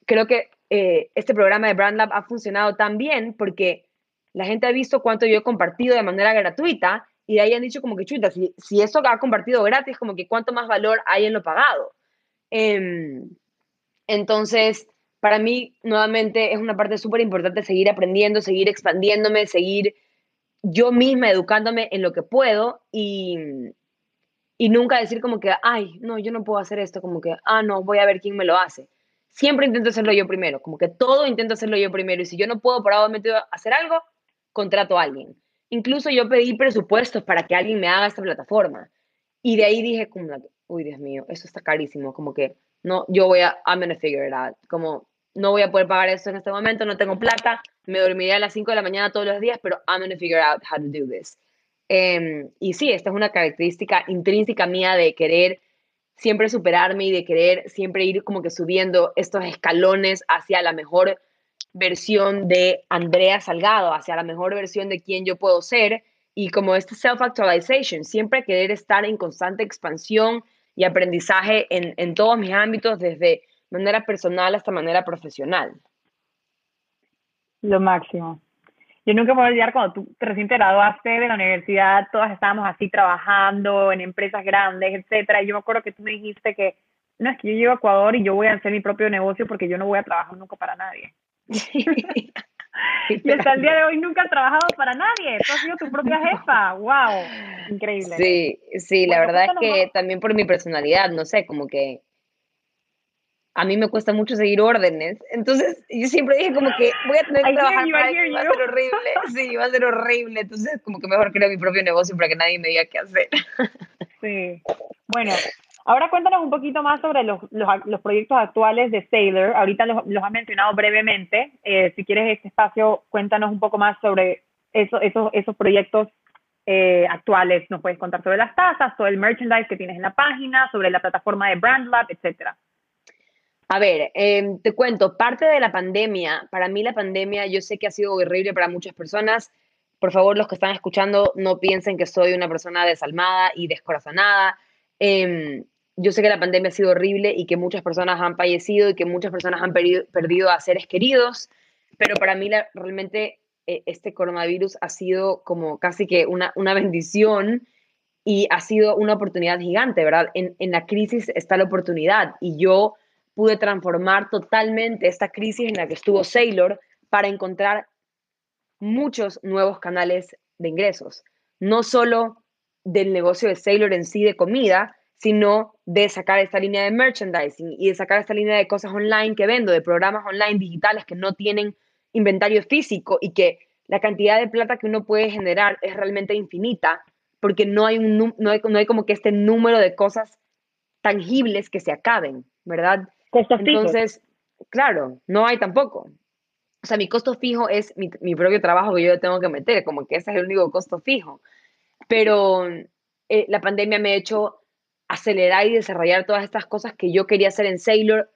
creo que eh, este programa de Brand Lab ha funcionado tan bien porque la gente ha visto cuánto yo he compartido de manera gratuita y de ahí han dicho como que chuta, si, si eso ha compartido gratis, como que cuánto más valor hay en lo pagado. Em, entonces, para mí, nuevamente, es una parte súper importante seguir aprendiendo, seguir expandiéndome, seguir yo misma educándome en lo que puedo y, y nunca decir como que, ay, no, yo no puedo hacer esto, como que, ah, no, voy a ver quién me lo hace. Siempre intento hacerlo yo primero, como que todo intento hacerlo yo primero y si yo no puedo por algo hacer algo, contrato a alguien. Incluso yo pedí presupuestos para que alguien me haga esta plataforma. Y de ahí dije, como, uy, Dios mío, eso está carísimo, como que, no, yo voy a, I'm gonna figure it out, como, no voy a poder pagar eso en este momento, no tengo plata, me dormiré a las 5 de la mañana todos los días, pero I'm gonna figure out how to do this. Em, y sí, esta es una característica intrínseca mía de querer siempre superarme y de querer siempre ir como que subiendo estos escalones hacia la mejor versión de Andrea Salgado, hacia la mejor versión de quien yo puedo ser y como este self-actualization, siempre querer estar en constante expansión y aprendizaje en, en todos mis ámbitos, desde manera personal hasta manera profesional. Lo máximo. Yo nunca me voy a olvidar cuando tú recién te graduaste de la universidad, todas estábamos así trabajando en empresas grandes, etcétera. Y yo me acuerdo que tú me dijiste que no es que yo llego a Ecuador y yo voy a hacer mi propio negocio porque yo no voy a trabajar nunca para nadie. <laughs> y hasta el día de hoy nunca has trabajado para nadie. Tú has sido tu propia jefa. ¡Wow! Increíble. Sí, sí, la verdad es que también por mi personalidad, no sé, como que a mí me cuesta mucho seguir órdenes. Entonces, yo siempre dije como que voy a tener que trabajar para va a ser horrible. Sí, va a ser horrible. Entonces, como que mejor creo mi propio negocio para que nadie me diga qué hacer. Sí. Bueno, ahora cuéntanos un poquito más sobre los, los, proyectos actuales de Sailor. Ahorita los, los has mencionado brevemente. Eh, si quieres este espacio, cuéntanos un poco más sobre eso, esos, esos proyectos eh, actuales. Nos puedes contar sobre las tasas, sobre el merchandise que tienes en la página, sobre la plataforma de BrandLab, etcétera. A ver, em, te cuento, parte de la pandemia, para mí la pandemia yo sé que ha sido horrible para muchas personas. Por favor, los que están escuchando, no piensen que soy una persona desalmada y descorazonada. Em, yo sé que la pandemia ha sido horrible y que muchas personas han fallecido y que muchas personas han perdido, a seres queridos, pero para mí realmente eh, este coronavirus ha sido como casi que una, una bendición y ha sido una oportunidad gigante, ¿verdad? En, en la crisis está la oportunidad y yo pude transformar totalmente esta crisis en la que estuvo Sailor para encontrar muchos nuevos canales de ingresos, no solo del negocio de Sailor en sí de comida, sino de sacar esta línea de merchandising y de sacar esta línea de cosas online que vendo, de programas online digitales que no tienen inventario físico y que la cantidad de plata que uno puede generar es realmente infinita, porque no hay, un, no hay, no hay como que este número de cosas tangibles que se acaben, ¿verdad? Entonces, claro, no hay tampoco. O sea, mi costo fijo es mi, mi, propio trabajo que yo tengo que meter, como que ese es el único costo fijo. Pero eh, la pandemia me ha hecho acelerar y desarrollar todas estas cosas que yo quería hacer en Sailor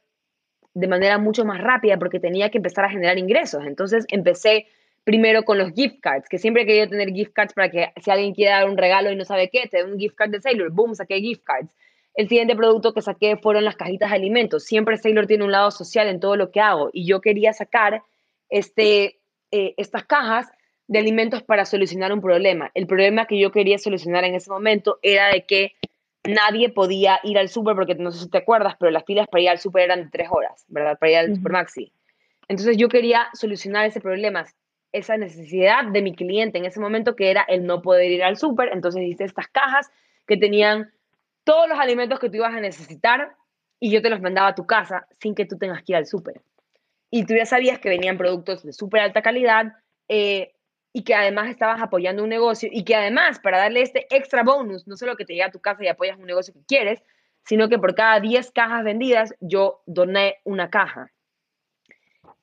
de manera mucho más rápida porque tenía que empezar a generar ingresos. Entonces empecé primero con los gift cards, que siempre he querido tener gift cards para que si alguien quiere dar un regalo y no sabe qué, te dé un gift card de Sailor, boom, saqué gift cards. El siguiente producto que saqué fueron las cajitas de alimentos. Siempre Sailor tiene un lado social en todo lo que hago y yo quería sacar este, eh, estas cajas de alimentos para solucionar un problema. El problema que yo quería solucionar en ese momento era de que nadie podía ir al súper, porque no sé si te acuerdas, pero las filas para ir al súper eran de tres horas, ¿verdad? Para ir al Supermaxi. Entonces yo quería solucionar ese problema, esa necesidad de mi cliente en ese momento, que era el no poder ir al súper. Entonces hice estas cajas que tenían todos los alimentos que tú ibas a necesitar y yo te los mandaba a tu casa sin que tú tengas que ir al súper. Y tú ya sabías que venían productos de súper alta calidad eh, y que además estabas apoyando un negocio y que además para darle este extra bonus, no solo que te llega a tu casa y apoyas un negocio que quieres, sino que por cada 10 cajas vendidas yo doné una caja.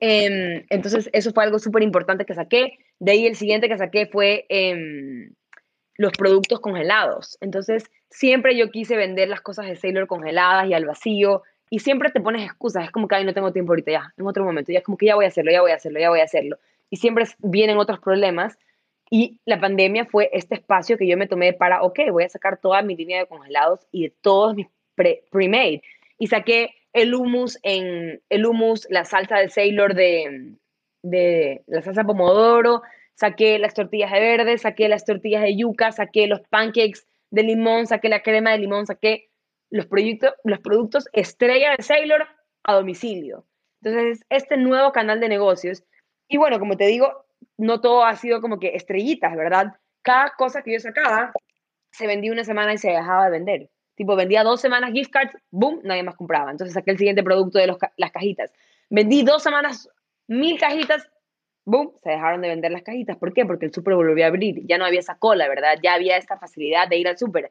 Em, entonces eso fue algo súper importante que saqué. De ahí el siguiente que saqué fue em, los productos congelados. Entonces siempre yo quise vender las cosas de Sailor congeladas y al vacío y siempre te pones excusas, es como que, ay, no tengo tiempo ahorita ya, en otro momento, ya es como que ya voy a hacerlo, ya voy a hacerlo, ya voy a hacerlo. Y siempre vienen otros problemas y la pandemia fue este espacio que yo me tomé para, ok, voy a sacar toda mi línea de congelados y de todos mis pre-made. y saqué el hummus en el hummus, la salsa de Sailor de, de la salsa pomodoro, saqué las tortillas de verde, saqué las tortillas de yuca, saqué los pancakes de limón, saqué la crema de limón, saqué los, los productos estrella de Sailor a domicilio. Entonces, este nuevo canal de negocios, y bueno, como te digo, no todo ha sido como que estrellitas, ¿verdad? Cada cosa que yo sacaba se vendía una semana y se dejaba de vender. Tipo, vendía dos semanas gift cards, boom, nadie más compraba. Entonces saqué el siguiente producto de las cajitas. Vendí dos semanas mil cajitas, boom, se dejaron de vender las cajitas. ¿Por qué? Porque el súper volvió a abrir. Ya no había esa cola, ¿verdad? Ya había esta facilidad de ir al súper.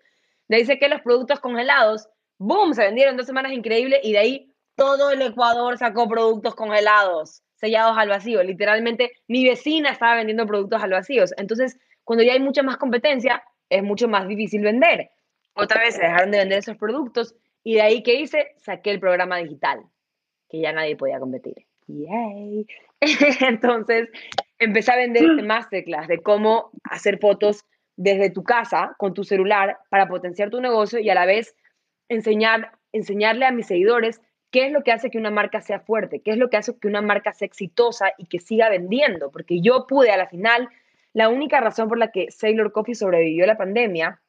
De ahí que los productos congelados, boom, se vendieron dos semanas increíbles y de ahí todo el Ecuador sacó productos congelados, sellados al vacío. Literalmente, mi vecina estaba vendiendo productos al vacío. Entonces, cuando ya hay mucha más competencia, es mucho más difícil vender. Otra vez se dejaron de vender esos productos y de ahí que hice, saqué el programa digital, que ya nadie podía competir. Yay. <laughs> Entonces, empecé a vender este masterclass de cómo hacer fotos desde tu casa con tu celular para potenciar tu negocio y a la vez enseñar, enseñarle a mis seguidores qué es lo que hace que una marca sea fuerte, qué es lo que hace que una marca sea exitosa y que siga vendiendo, porque yo pude a la final, la única razón por la que Sailor Coffee sobrevivió a la pandemia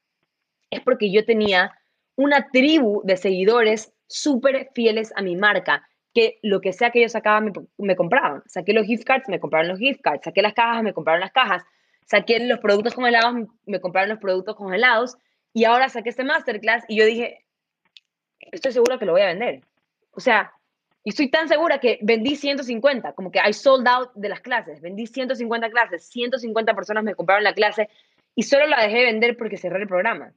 es porque yo tenía una tribu de seguidores súper fieles a mi marca, que lo que sea que yo sacaba me, me, compraban. Saqué los gift cards, me compraron los gift cards. Saqué las cajas, me compraron las cajas. Saqué los productos congelados, me compraron los productos congelados. Y ahora saqué este masterclass y yo dije, estoy segura que lo voy a vender. O sea, y estoy tan segura que vendí 150, como que hay sold out de las clases. Vendí 150 clases, 150 personas me compraron la clase y solo la dejé vender porque cerré el programa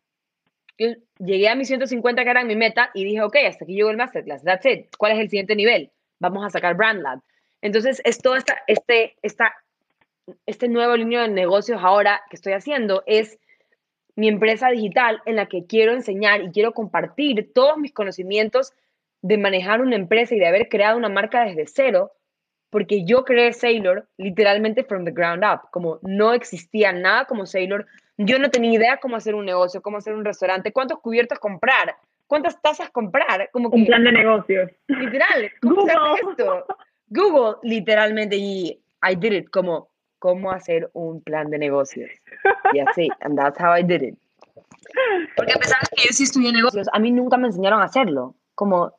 yo llegué a mis 150 que eran mi meta y dije, ok, hasta aquí llegó el masterclass, that's it. ¿Cuál es el siguiente nivel? Vamos a sacar Brand Lab. Entonces, es todo esta, este, esta, este nuevo línea de negocios ahora que estoy haciendo es mi empresa digital en la que quiero enseñar y quiero compartir todos mis conocimientos de manejar una empresa y de haber creado una marca desde cero, porque yo creé Sailor literalmente from the ground up, como no existía nada como Sailor, yo no tenía idea cómo hacer un negocio, cómo hacer un restaurante, cuántos cubiertos comprar, cuántas tazas comprar. Como un plan de negocios. Literal. <laughs> ¿Cómo Google. esto? Google, literalmente, y I did it, como cómo hacer un plan de negocios. Y así, and that's how I did it. <laughs> Porque a pesar de que yo sí estudié negocios, a mí nunca me enseñaron a hacerlo. Como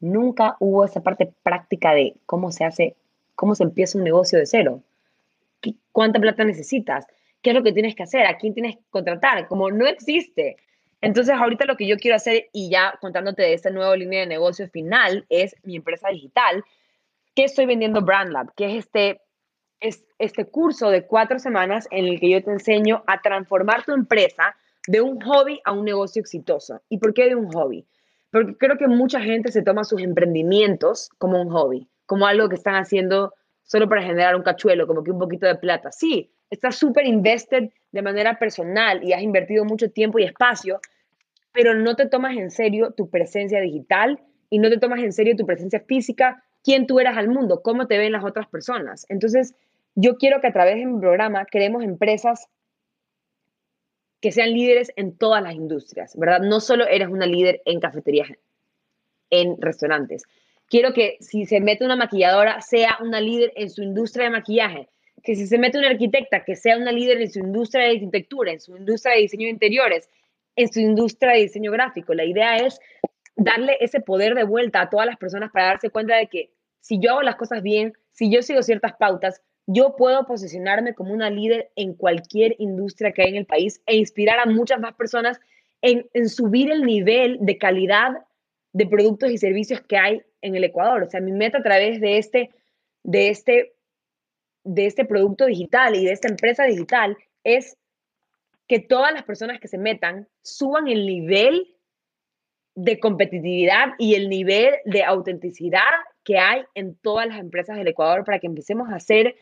nunca hubo esa parte práctica de cómo se hace, cómo se empieza un negocio de cero. ¿Cuánta plata necesitas? qué es lo que tienes que hacer, a quién tienes que contratar, como no existe. Entonces, ahorita lo que yo quiero hacer, y ya contándote de esta nueva línea de negocio final, es mi empresa digital, que estoy vendiendo BrandLab, que es este, es este curso de cuatro semanas en el que yo te enseño a transformar tu empresa de un hobby a un negocio exitoso. ¿Y por qué de un hobby? Porque creo que mucha gente se toma sus emprendimientos como un hobby, como algo que están haciendo solo para generar un cachuelo, como que un poquito de plata. Sí, estás súper invested de manera personal y has invertido mucho tiempo y espacio, pero no te tomas en serio tu presencia digital y no te tomas en serio tu presencia física, quién tú eres al mundo, cómo te ven las otras personas. Entonces, yo quiero que a través de mi programa creemos empresas que sean líderes en todas las industrias, ¿verdad? No solo eres una líder en cafeterías, en restaurantes. Quiero que si se mete una maquilladora, sea una líder en su industria de maquillaje que si se mete una arquitecta que sea una líder en su industria de arquitectura, en su industria de diseño de interiores, en su industria de diseño gráfico, la idea es darle ese poder de vuelta a todas las personas para darse cuenta de que si yo hago las cosas bien, si yo sigo ciertas pautas, yo puedo posicionarme como una líder en cualquier industria que hay en el país e inspirar a muchas más personas en, en subir el nivel de calidad de productos y servicios que hay en el Ecuador. O sea, mi meta a través de este, de este de este producto digital y de esta empresa digital es que todas las personas que se metan suban el nivel de competitividad y el nivel de autenticidad que hay en todas las empresas del Ecuador para que empecemos a hacer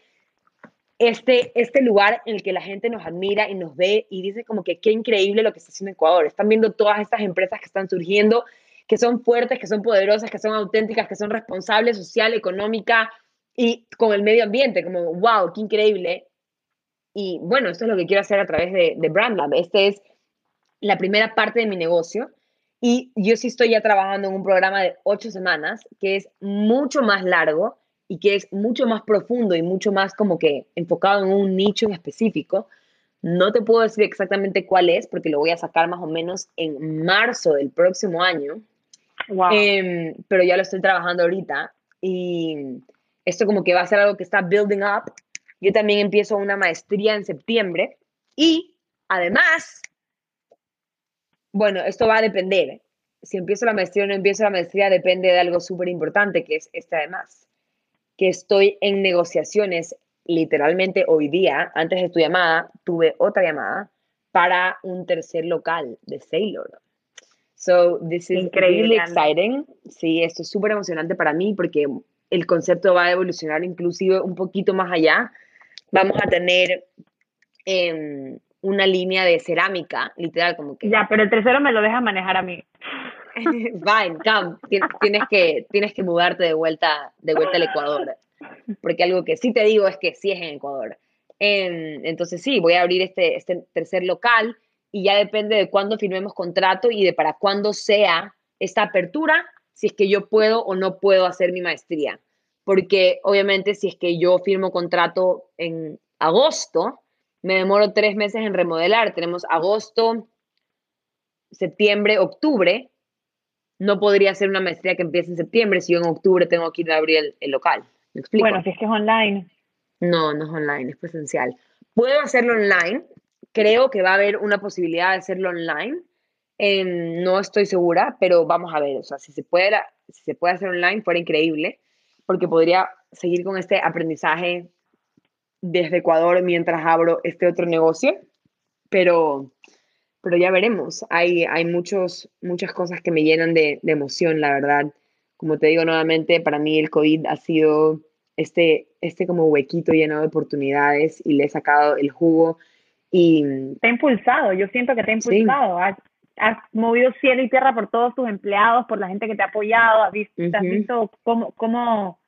este, este lugar en el que la gente nos admira y nos ve y dice como que qué increíble lo que está haciendo Ecuador. Están viendo todas estas empresas que están surgiendo, que son fuertes, que son poderosas, que son auténticas, que son responsables social, económica, y con el medio ambiente, como, wow, qué increíble. Y bueno, esto es lo que quiero hacer a través de, de BrandLab. Este es la primera parte de mi negocio. Y yo sí estoy ya trabajando en un programa de ocho semanas que es mucho más largo y que es mucho más profundo y mucho más como que enfocado en un nicho en específico. No te puedo decir exactamente cuál es porque lo voy a sacar más o menos en marzo del próximo año. Wow. Em, pero ya lo estoy trabajando ahorita. Y esto como que va a ser algo que está building up. Yo también empiezo una maestría en septiembre y además, bueno, esto va a depender. Si empiezo la maestría o no empiezo la maestría depende de algo súper importante, que es este además, que estoy en negociaciones literalmente hoy día, antes de tu llamada, tuve otra llamada para un tercer local de Sailor. So, this is Increíble, really exciting. Sí, esto es súper emocionante para mí porque el concepto va a evolucionar inclusive un poquito más allá. Vamos a tener em, una línea de cerámica, literal, como que Ya, pero el tercero me lo deja manejar a mí. Fine, come. Tien- Tienes que, tienes que mudarte de vuelta, de vuelta al Ecuador. Porque algo que sí te digo es que sí es en Ecuador. Em, entonces sí, voy a abrir este, este tercer local y ya depende de cuándo firmemos contrato y de para cuándo sea esta apertura, si es que yo puedo o no puedo hacer mi maestría. Porque obviamente si es que yo firmo contrato en agosto, me demoro tres meses en remodelar. Tenemos agosto, septiembre, octubre, no podría hacer una maestría que empiece en septiembre si yo en octubre tengo que ir a abrir el, el local. ¿Me explico? Bueno, si es que es online. No, no es online, es presencial. Puedo hacerlo online. Creo que va a haber una posibilidad de hacerlo online. Em, no estoy segura, pero vamos a ver. O sea, si se puede, si se puede hacer online, fuera increíble, porque podría seguir con este aprendizaje desde Ecuador mientras abro este otro negocio. Pero, pero ya veremos. Hay, hay muchos, muchas cosas que me llenan de, de emoción, la verdad. Como te digo nuevamente, para mí el COVID ha sido este, este como huequito lleno de oportunidades y le he sacado el jugo. Y Te ha impulsado, yo siento que te ha Sí. impulsado. Has, has movido cielo y tierra por todos tus empleados, por la gente que te ha apoyado. Has visto, has visto cómo, cómo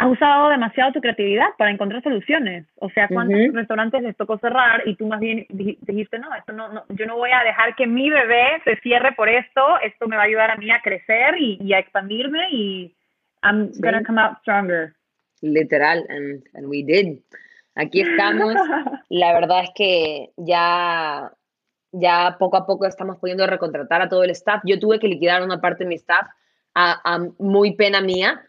has usado demasiado tu creatividad para encontrar soluciones. O sea, ¿cuántos Ujú. restaurantes les tocó cerrar y tú más bien dij- dijiste, no, esto no, no, yo no voy a dejar que mi bebé se cierre por esto, esto me va a ayudar a mí a crecer y, y a expandirme y I'm Sí. gonna come out stronger. literal, and, and we did. Aquí estamos. <laughs> La verdad es que ya, ya poco a poco estamos pudiendo recontratar a todo el staff. Yo tuve que liquidar una parte de mi staff a, a muy pena mía,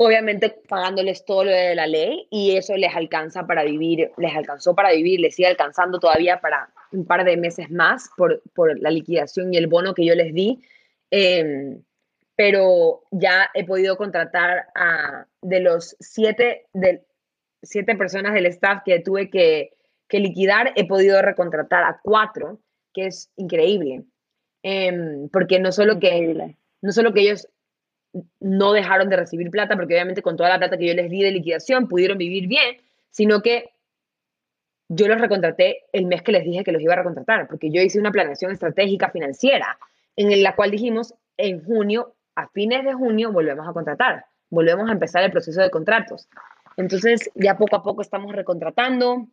obviamente pagándoles todo lo de la ley y eso les alcanza para vivir, les alcanzó para vivir, les sigue alcanzando todavía para un par de meses más por, por la liquidación y el bono que yo les di. Em, pero ya he podido contratar a de los siete, de, siete personas del staff que tuve que, que liquidar, he podido recontratar a cuatro, que es increíble. Em, porque no solo, que, no solo que ellos no dejaron de recibir plata, porque obviamente con toda la plata que yo les di de liquidación pudieron vivir bien, sino que yo los recontraté el mes que les dije que los iba a recontratar, porque yo hice una planeación estratégica financiera en la cual dijimos, en junio, a fines de junio, volvemos a contratar, volvemos a empezar el proceso de contratos. Entonces, ya poco a poco estamos recontratando.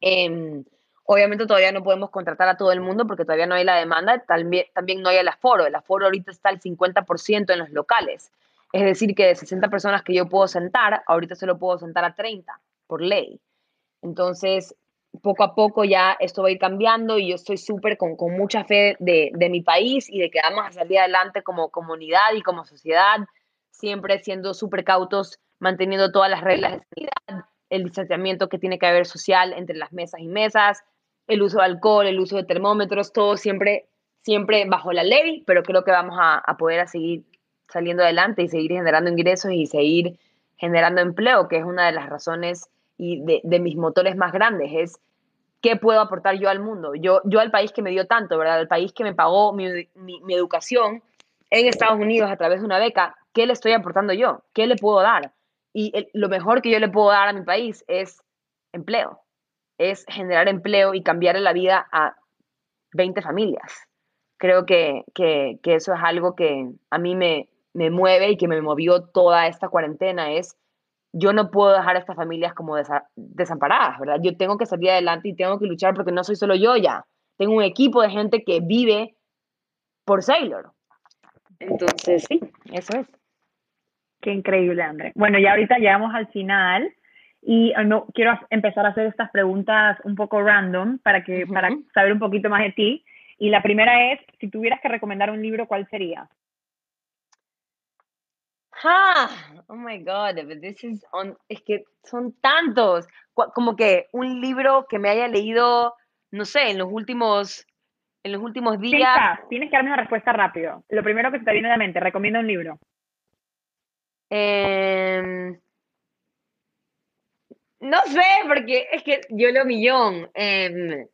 Em, obviamente todavía no podemos contratar a todo el mundo porque todavía no hay la demanda, también, también no hay el aforo. El aforo ahorita está al 50% en los locales. Es decir, que de 60 personas que yo puedo sentar, ahorita solo puedo sentar a 30 por ley. Entonces, poco a poco ya esto va a ir cambiando y yo estoy súper con, con mucha fe de, de mi país y de que vamos a salir adelante como comunidad y como sociedad, siempre siendo súper cautos, manteniendo todas las reglas de sanidad, el distanciamiento que tiene que haber social entre las mesas y mesas, el uso de alcohol, el uso de termómetros, todo siempre, siempre bajo la ley, pero creo que vamos a, poder a seguir saliendo adelante y seguir generando ingresos y seguir generando empleo, que es una de las razones y de, mis motores más grandes, es qué puedo aportar yo al mundo, yo, yo al país que me dio tanto, ¿verdad? Al país que me pagó mi, educación en Estados Unidos a través de una beca, ¿qué le estoy aportando yo? ¿Qué le puedo dar? Y lo mejor que yo le puedo dar a mi país es empleo, es generar empleo y cambiarle la vida a 20 familias. Creo que, que, que eso es algo que a mí me, me mueve y que me movió toda esta cuarentena, es yo no puedo dejar a estas familias como desa desamparadas, ¿verdad? Yo tengo que salir adelante y tengo que luchar porque no soy solo yo ya. Tengo un equipo de gente que vive por Sailor. Entonces, sí, eso es. Qué increíble, André. Bueno, ya ahorita llegamos al final y no quiero empezar a hacer estas preguntas un poco random para que uh -huh. para saber un poquito más de ti. Y la primera es, si tuvieras que recomendar un libro, ¿cuál sería? Ah, oh my God, but this is on, es que son tantos, como que un libro que me haya leído, no sé, en los últimos, en los últimos días. Piensa, tienes que darme una respuesta rápido. Lo primero que te viene a la mente, recomienda un libro. Eh, no sé, porque es que yo leo millón. Eh,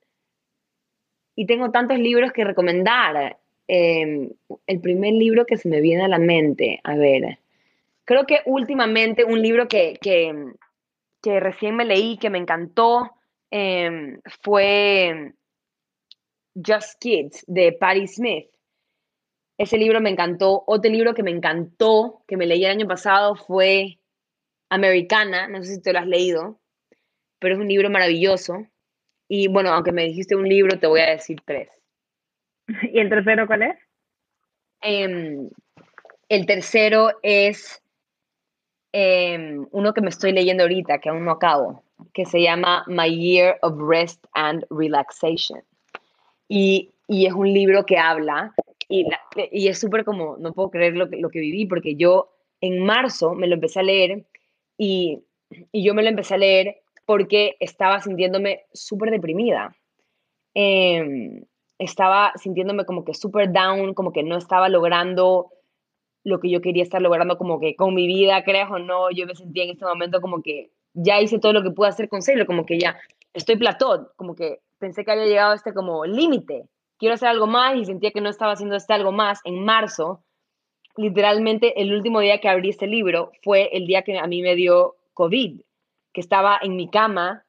y tengo tantos libros que recomendar. em, el primer libro que se me viene a la mente, a ver, creo que últimamente un libro que, que, que recién me leí, que me encantó, em, fue Just Kids de Patti Smith. Ese libro me encantó. Otro libro que me encantó, que me leí el año pasado, fue Americana. No sé si te lo has leído, pero es un libro maravilloso. Y bueno, aunque me dijiste un libro, te voy a decir tres. <laughs> ¿Y el tercero cuál es? Em, el tercero es em, uno que me estoy leyendo ahorita, que aún no acabo, que se llama My Year of Rest and Relaxation. Y, y es un libro que habla, y, y es súper como, no puedo creer lo que, lo que viví, porque yo en marzo me lo empecé a leer y, y yo me lo empecé a leer porque estaba sintiéndome súper deprimida. Em, estaba sintiéndome como que súper down, como que no estaba logrando lo que yo quería estar logrando como que con mi vida, creas o no, yo me sentía en este momento como que ya hice todo lo que pude hacer con Sailor, como que ya estoy platón, como que pensé que había llegado a este como límite, quiero hacer algo más y sentía que no estaba haciendo este algo más en marzo. Literalmente el último día que abrí este libro fue el día que a mí me dio COVID, que estaba en mi cama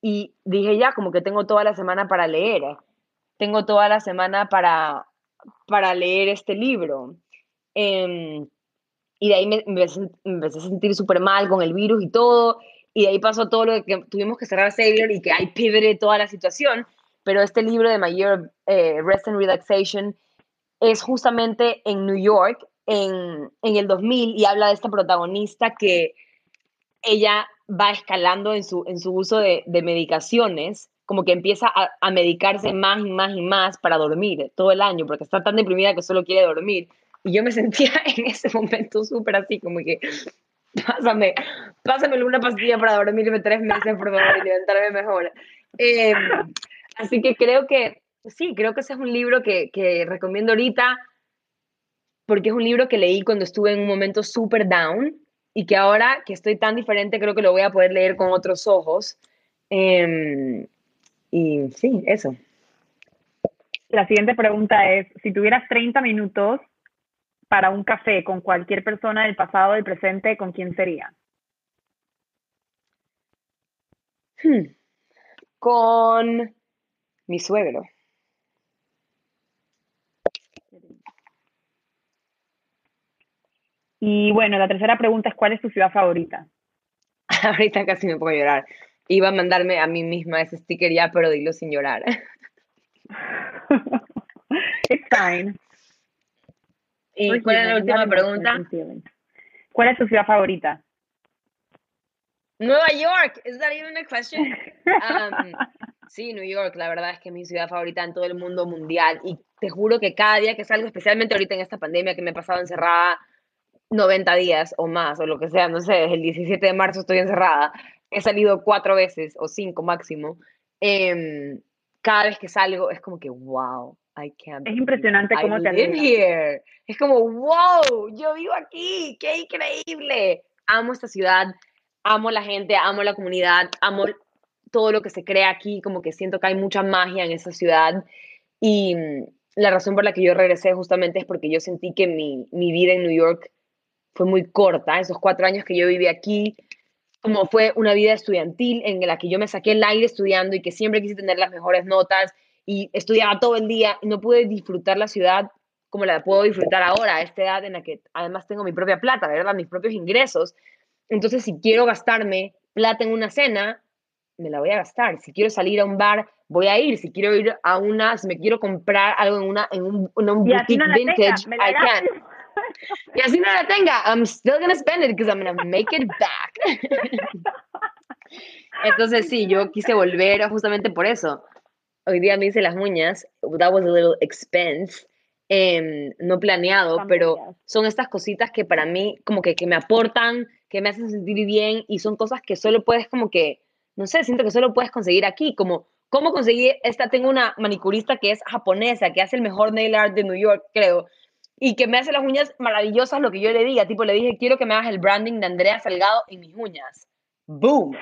y dije ya, como que tengo toda la semana para leer, tengo toda la semana para, para leer este libro. Em, y de ahí me, me, empecé a sentir súper mal con el virus y todo, y de ahí pasó todo lo que tuvimos que cerrar Savior y que hay pivote toda la situación, pero este libro de My eh, Rest and Relaxation es justamente en New York en, en, el 2000 y habla de esta protagonista que ella va escalando en su, en su uso de, medicaciones, como que empieza a, medicarse más y más y más para dormir todo el año, porque está tan deprimida que solo quiere dormir. Y yo me sentía <laughs> en ese momento súper así, como que pásame, pásame una pastilla para dormirme tres meses, por favor, y levantarme mejor. Eh, así que creo que, sí, creo que ese es un libro que, que recomiendo ahorita, porque es un libro que leí cuando estuve en un momento súper down y que ahora que estoy tan diferente, creo que lo voy a poder leer con otros ojos. Eh, y sí, eso. La siguiente pregunta es, si tuvieras 30 minutos para un café con cualquier persona del pasado o del presente, ¿con quién sería? Hmm. Con mi suegro. Y bueno, la tercera pregunta es, ¿cuál es tu ciudad favorita? <laughs> Ahorita casi me puedo llorar. Iba a mandarme a mí misma ese sticker ya, pero dilo sin llorar. <laughs> It's fine. ¿Y cuál es la última pregunta? ¿Cuál es tu ciudad favorita? Nueva York. ¿Es that even a question? <laughs> Um, sí, New York. La verdad es que es mi ciudad favorita en todo el mundo mundial. Y te juro que cada día que salgo, especialmente ahorita en esta pandemia que me he pasado encerrada 90 días o más, o lo que sea, no sé, desde el 17 de marzo estoy encerrada. He salido cuatro veces o cinco máximo. Eh, cada vez que salgo es como que, wow, I can't. Es impresionante cómo I te here. Es como, wow, yo vivo aquí, qué increíble. Amo esta ciudad, amo la gente, amo la comunidad, amo todo lo que se crea aquí, como que siento que hay mucha magia en esa ciudad. Y mm, la razón por la que yo regresé justamente es porque yo sentí que mi, mi vida en New York fue muy corta. Esos cuatro años que yo viví aquí, como fue una vida estudiantil en la que yo me saqué el aire estudiando y que siempre quise tener las mejores notas y estudiaba todo el día y no pude disfrutar la ciudad como la puedo disfrutar ahora, a esta edad en la que además tengo mi propia plata, ¿verdad? Mis propios ingresos. Entonces, si quiero gastarme plata en una cena, me la voy a gastar. Si quiero salir a un bar, voy a ir. Si quiero ir a una, si me quiero comprar algo en una en un, en un boutique vintage, I can. Y así no la tenga, I'm still gonna spend it because I'm gonna make it back. Entonces sí, yo quise volver justamente por eso. Hoy día me hice las uñas, that was a little expense, em, no planeado, pero son estas cositas que para mí como que, que me aportan, que me hacen sentir bien y son cosas que solo puedes como que, no sé, siento que solo puedes conseguir aquí, como cómo conseguí esta, tengo una manicurista que es japonesa, que hace el mejor nail art de New York, creo, y que me hace las uñas maravillosas, lo que yo le diga, tipo le dije, quiero que me hagas el branding de Andrea Salgado en mis uñas. Boom.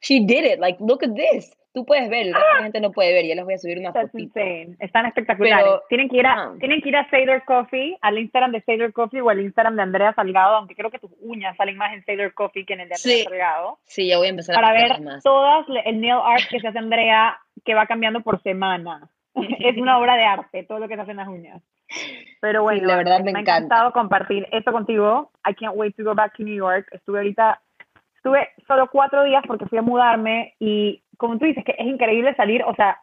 She did it, like, look at this. tú puedes ver, la gente no puede ver, ya les voy a subir una insane. Están espectaculares. Pero- tienen, que ir a, ah. tienen que ir a Sailor Coffee, al Instagram de Sailor Coffee o al Instagram de Andrea Salgado, aunque creo que tus uñas salen más en Sailor Coffee que en el de Andrea Sí. Salgado, Sí, ya voy a empezar para a ver más. todas el nail art que se hace Andrea, que va cambiando por semana. <laughs> es una obra de arte, todo lo que se hace en las uñas. Pero bueno, la verdad me ha encanta. encantado compartir esto contigo. I can't wait to go back to New York. Estuve ahorita, estuve solo cuatro días porque fui a mudarme y como tú dices, que es increíble salir, o sea,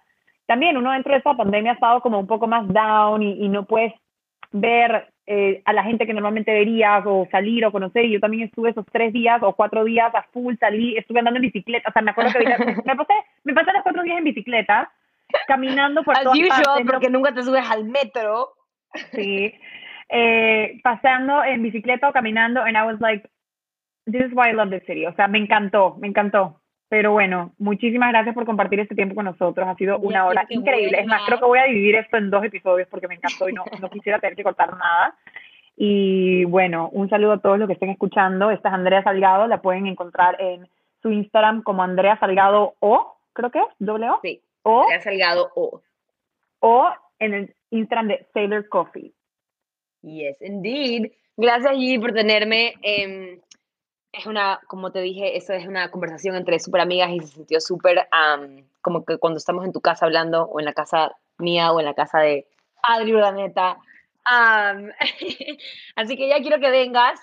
también uno dentro de esta pandemia ha estado como un poco más down y, y no puedes ver eh, a la gente que normalmente verías o salir o conocer. Y yo también estuve esos tres días o cuatro días a full, salí, estuve andando en bicicleta. O sea, me acuerdo que <laughs> me pasé, me pasé los cuatro días en bicicleta, caminando por As todas usual, partes, no porque nunca te subes al metro. Sí. Eh, pasando en bicicleta o caminando, and I was like, this is why I love this city. O sea, me encantó, me encantó. Pero bueno, muchísimas gracias por compartir este tiempo con nosotros. Ha sido una hora increíble. Es más, creo que voy a dividir esto en dos episodios porque me encantó y no, no quisiera tener que cortar nada. Y bueno, un saludo a todos los que estén escuchando. Esta es Andrea Salgado, la pueden encontrar en su Instagram como Andrea Salgado O, creo que es, doble O, Sí, o, has salgado o. o en el Instagram de Sailor Coffee. Yes, indeed. Gracias, Gigi, por tenerme. em, es una, como te dije, eso es una conversación entre súper amigas y se sintió súper am, como que cuando estamos en tu casa hablando, o en la casa mía, o en la casa de Adri Urdaneta. Am, <laughs> así que ya quiero que vengas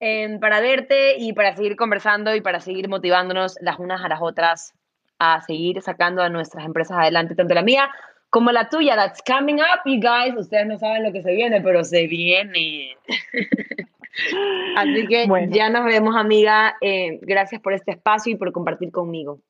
em, para verte y para seguir conversando y para seguir motivándonos las unas a las otras a seguir sacando a nuestras empresas adelante, tanto la mía como la tuya. That's coming up, you guys. Ustedes no saben lo que se viene, pero se viene. Así que Bueno. ya nos vemos, amiga. Eh, gracias por este espacio y por compartir conmigo.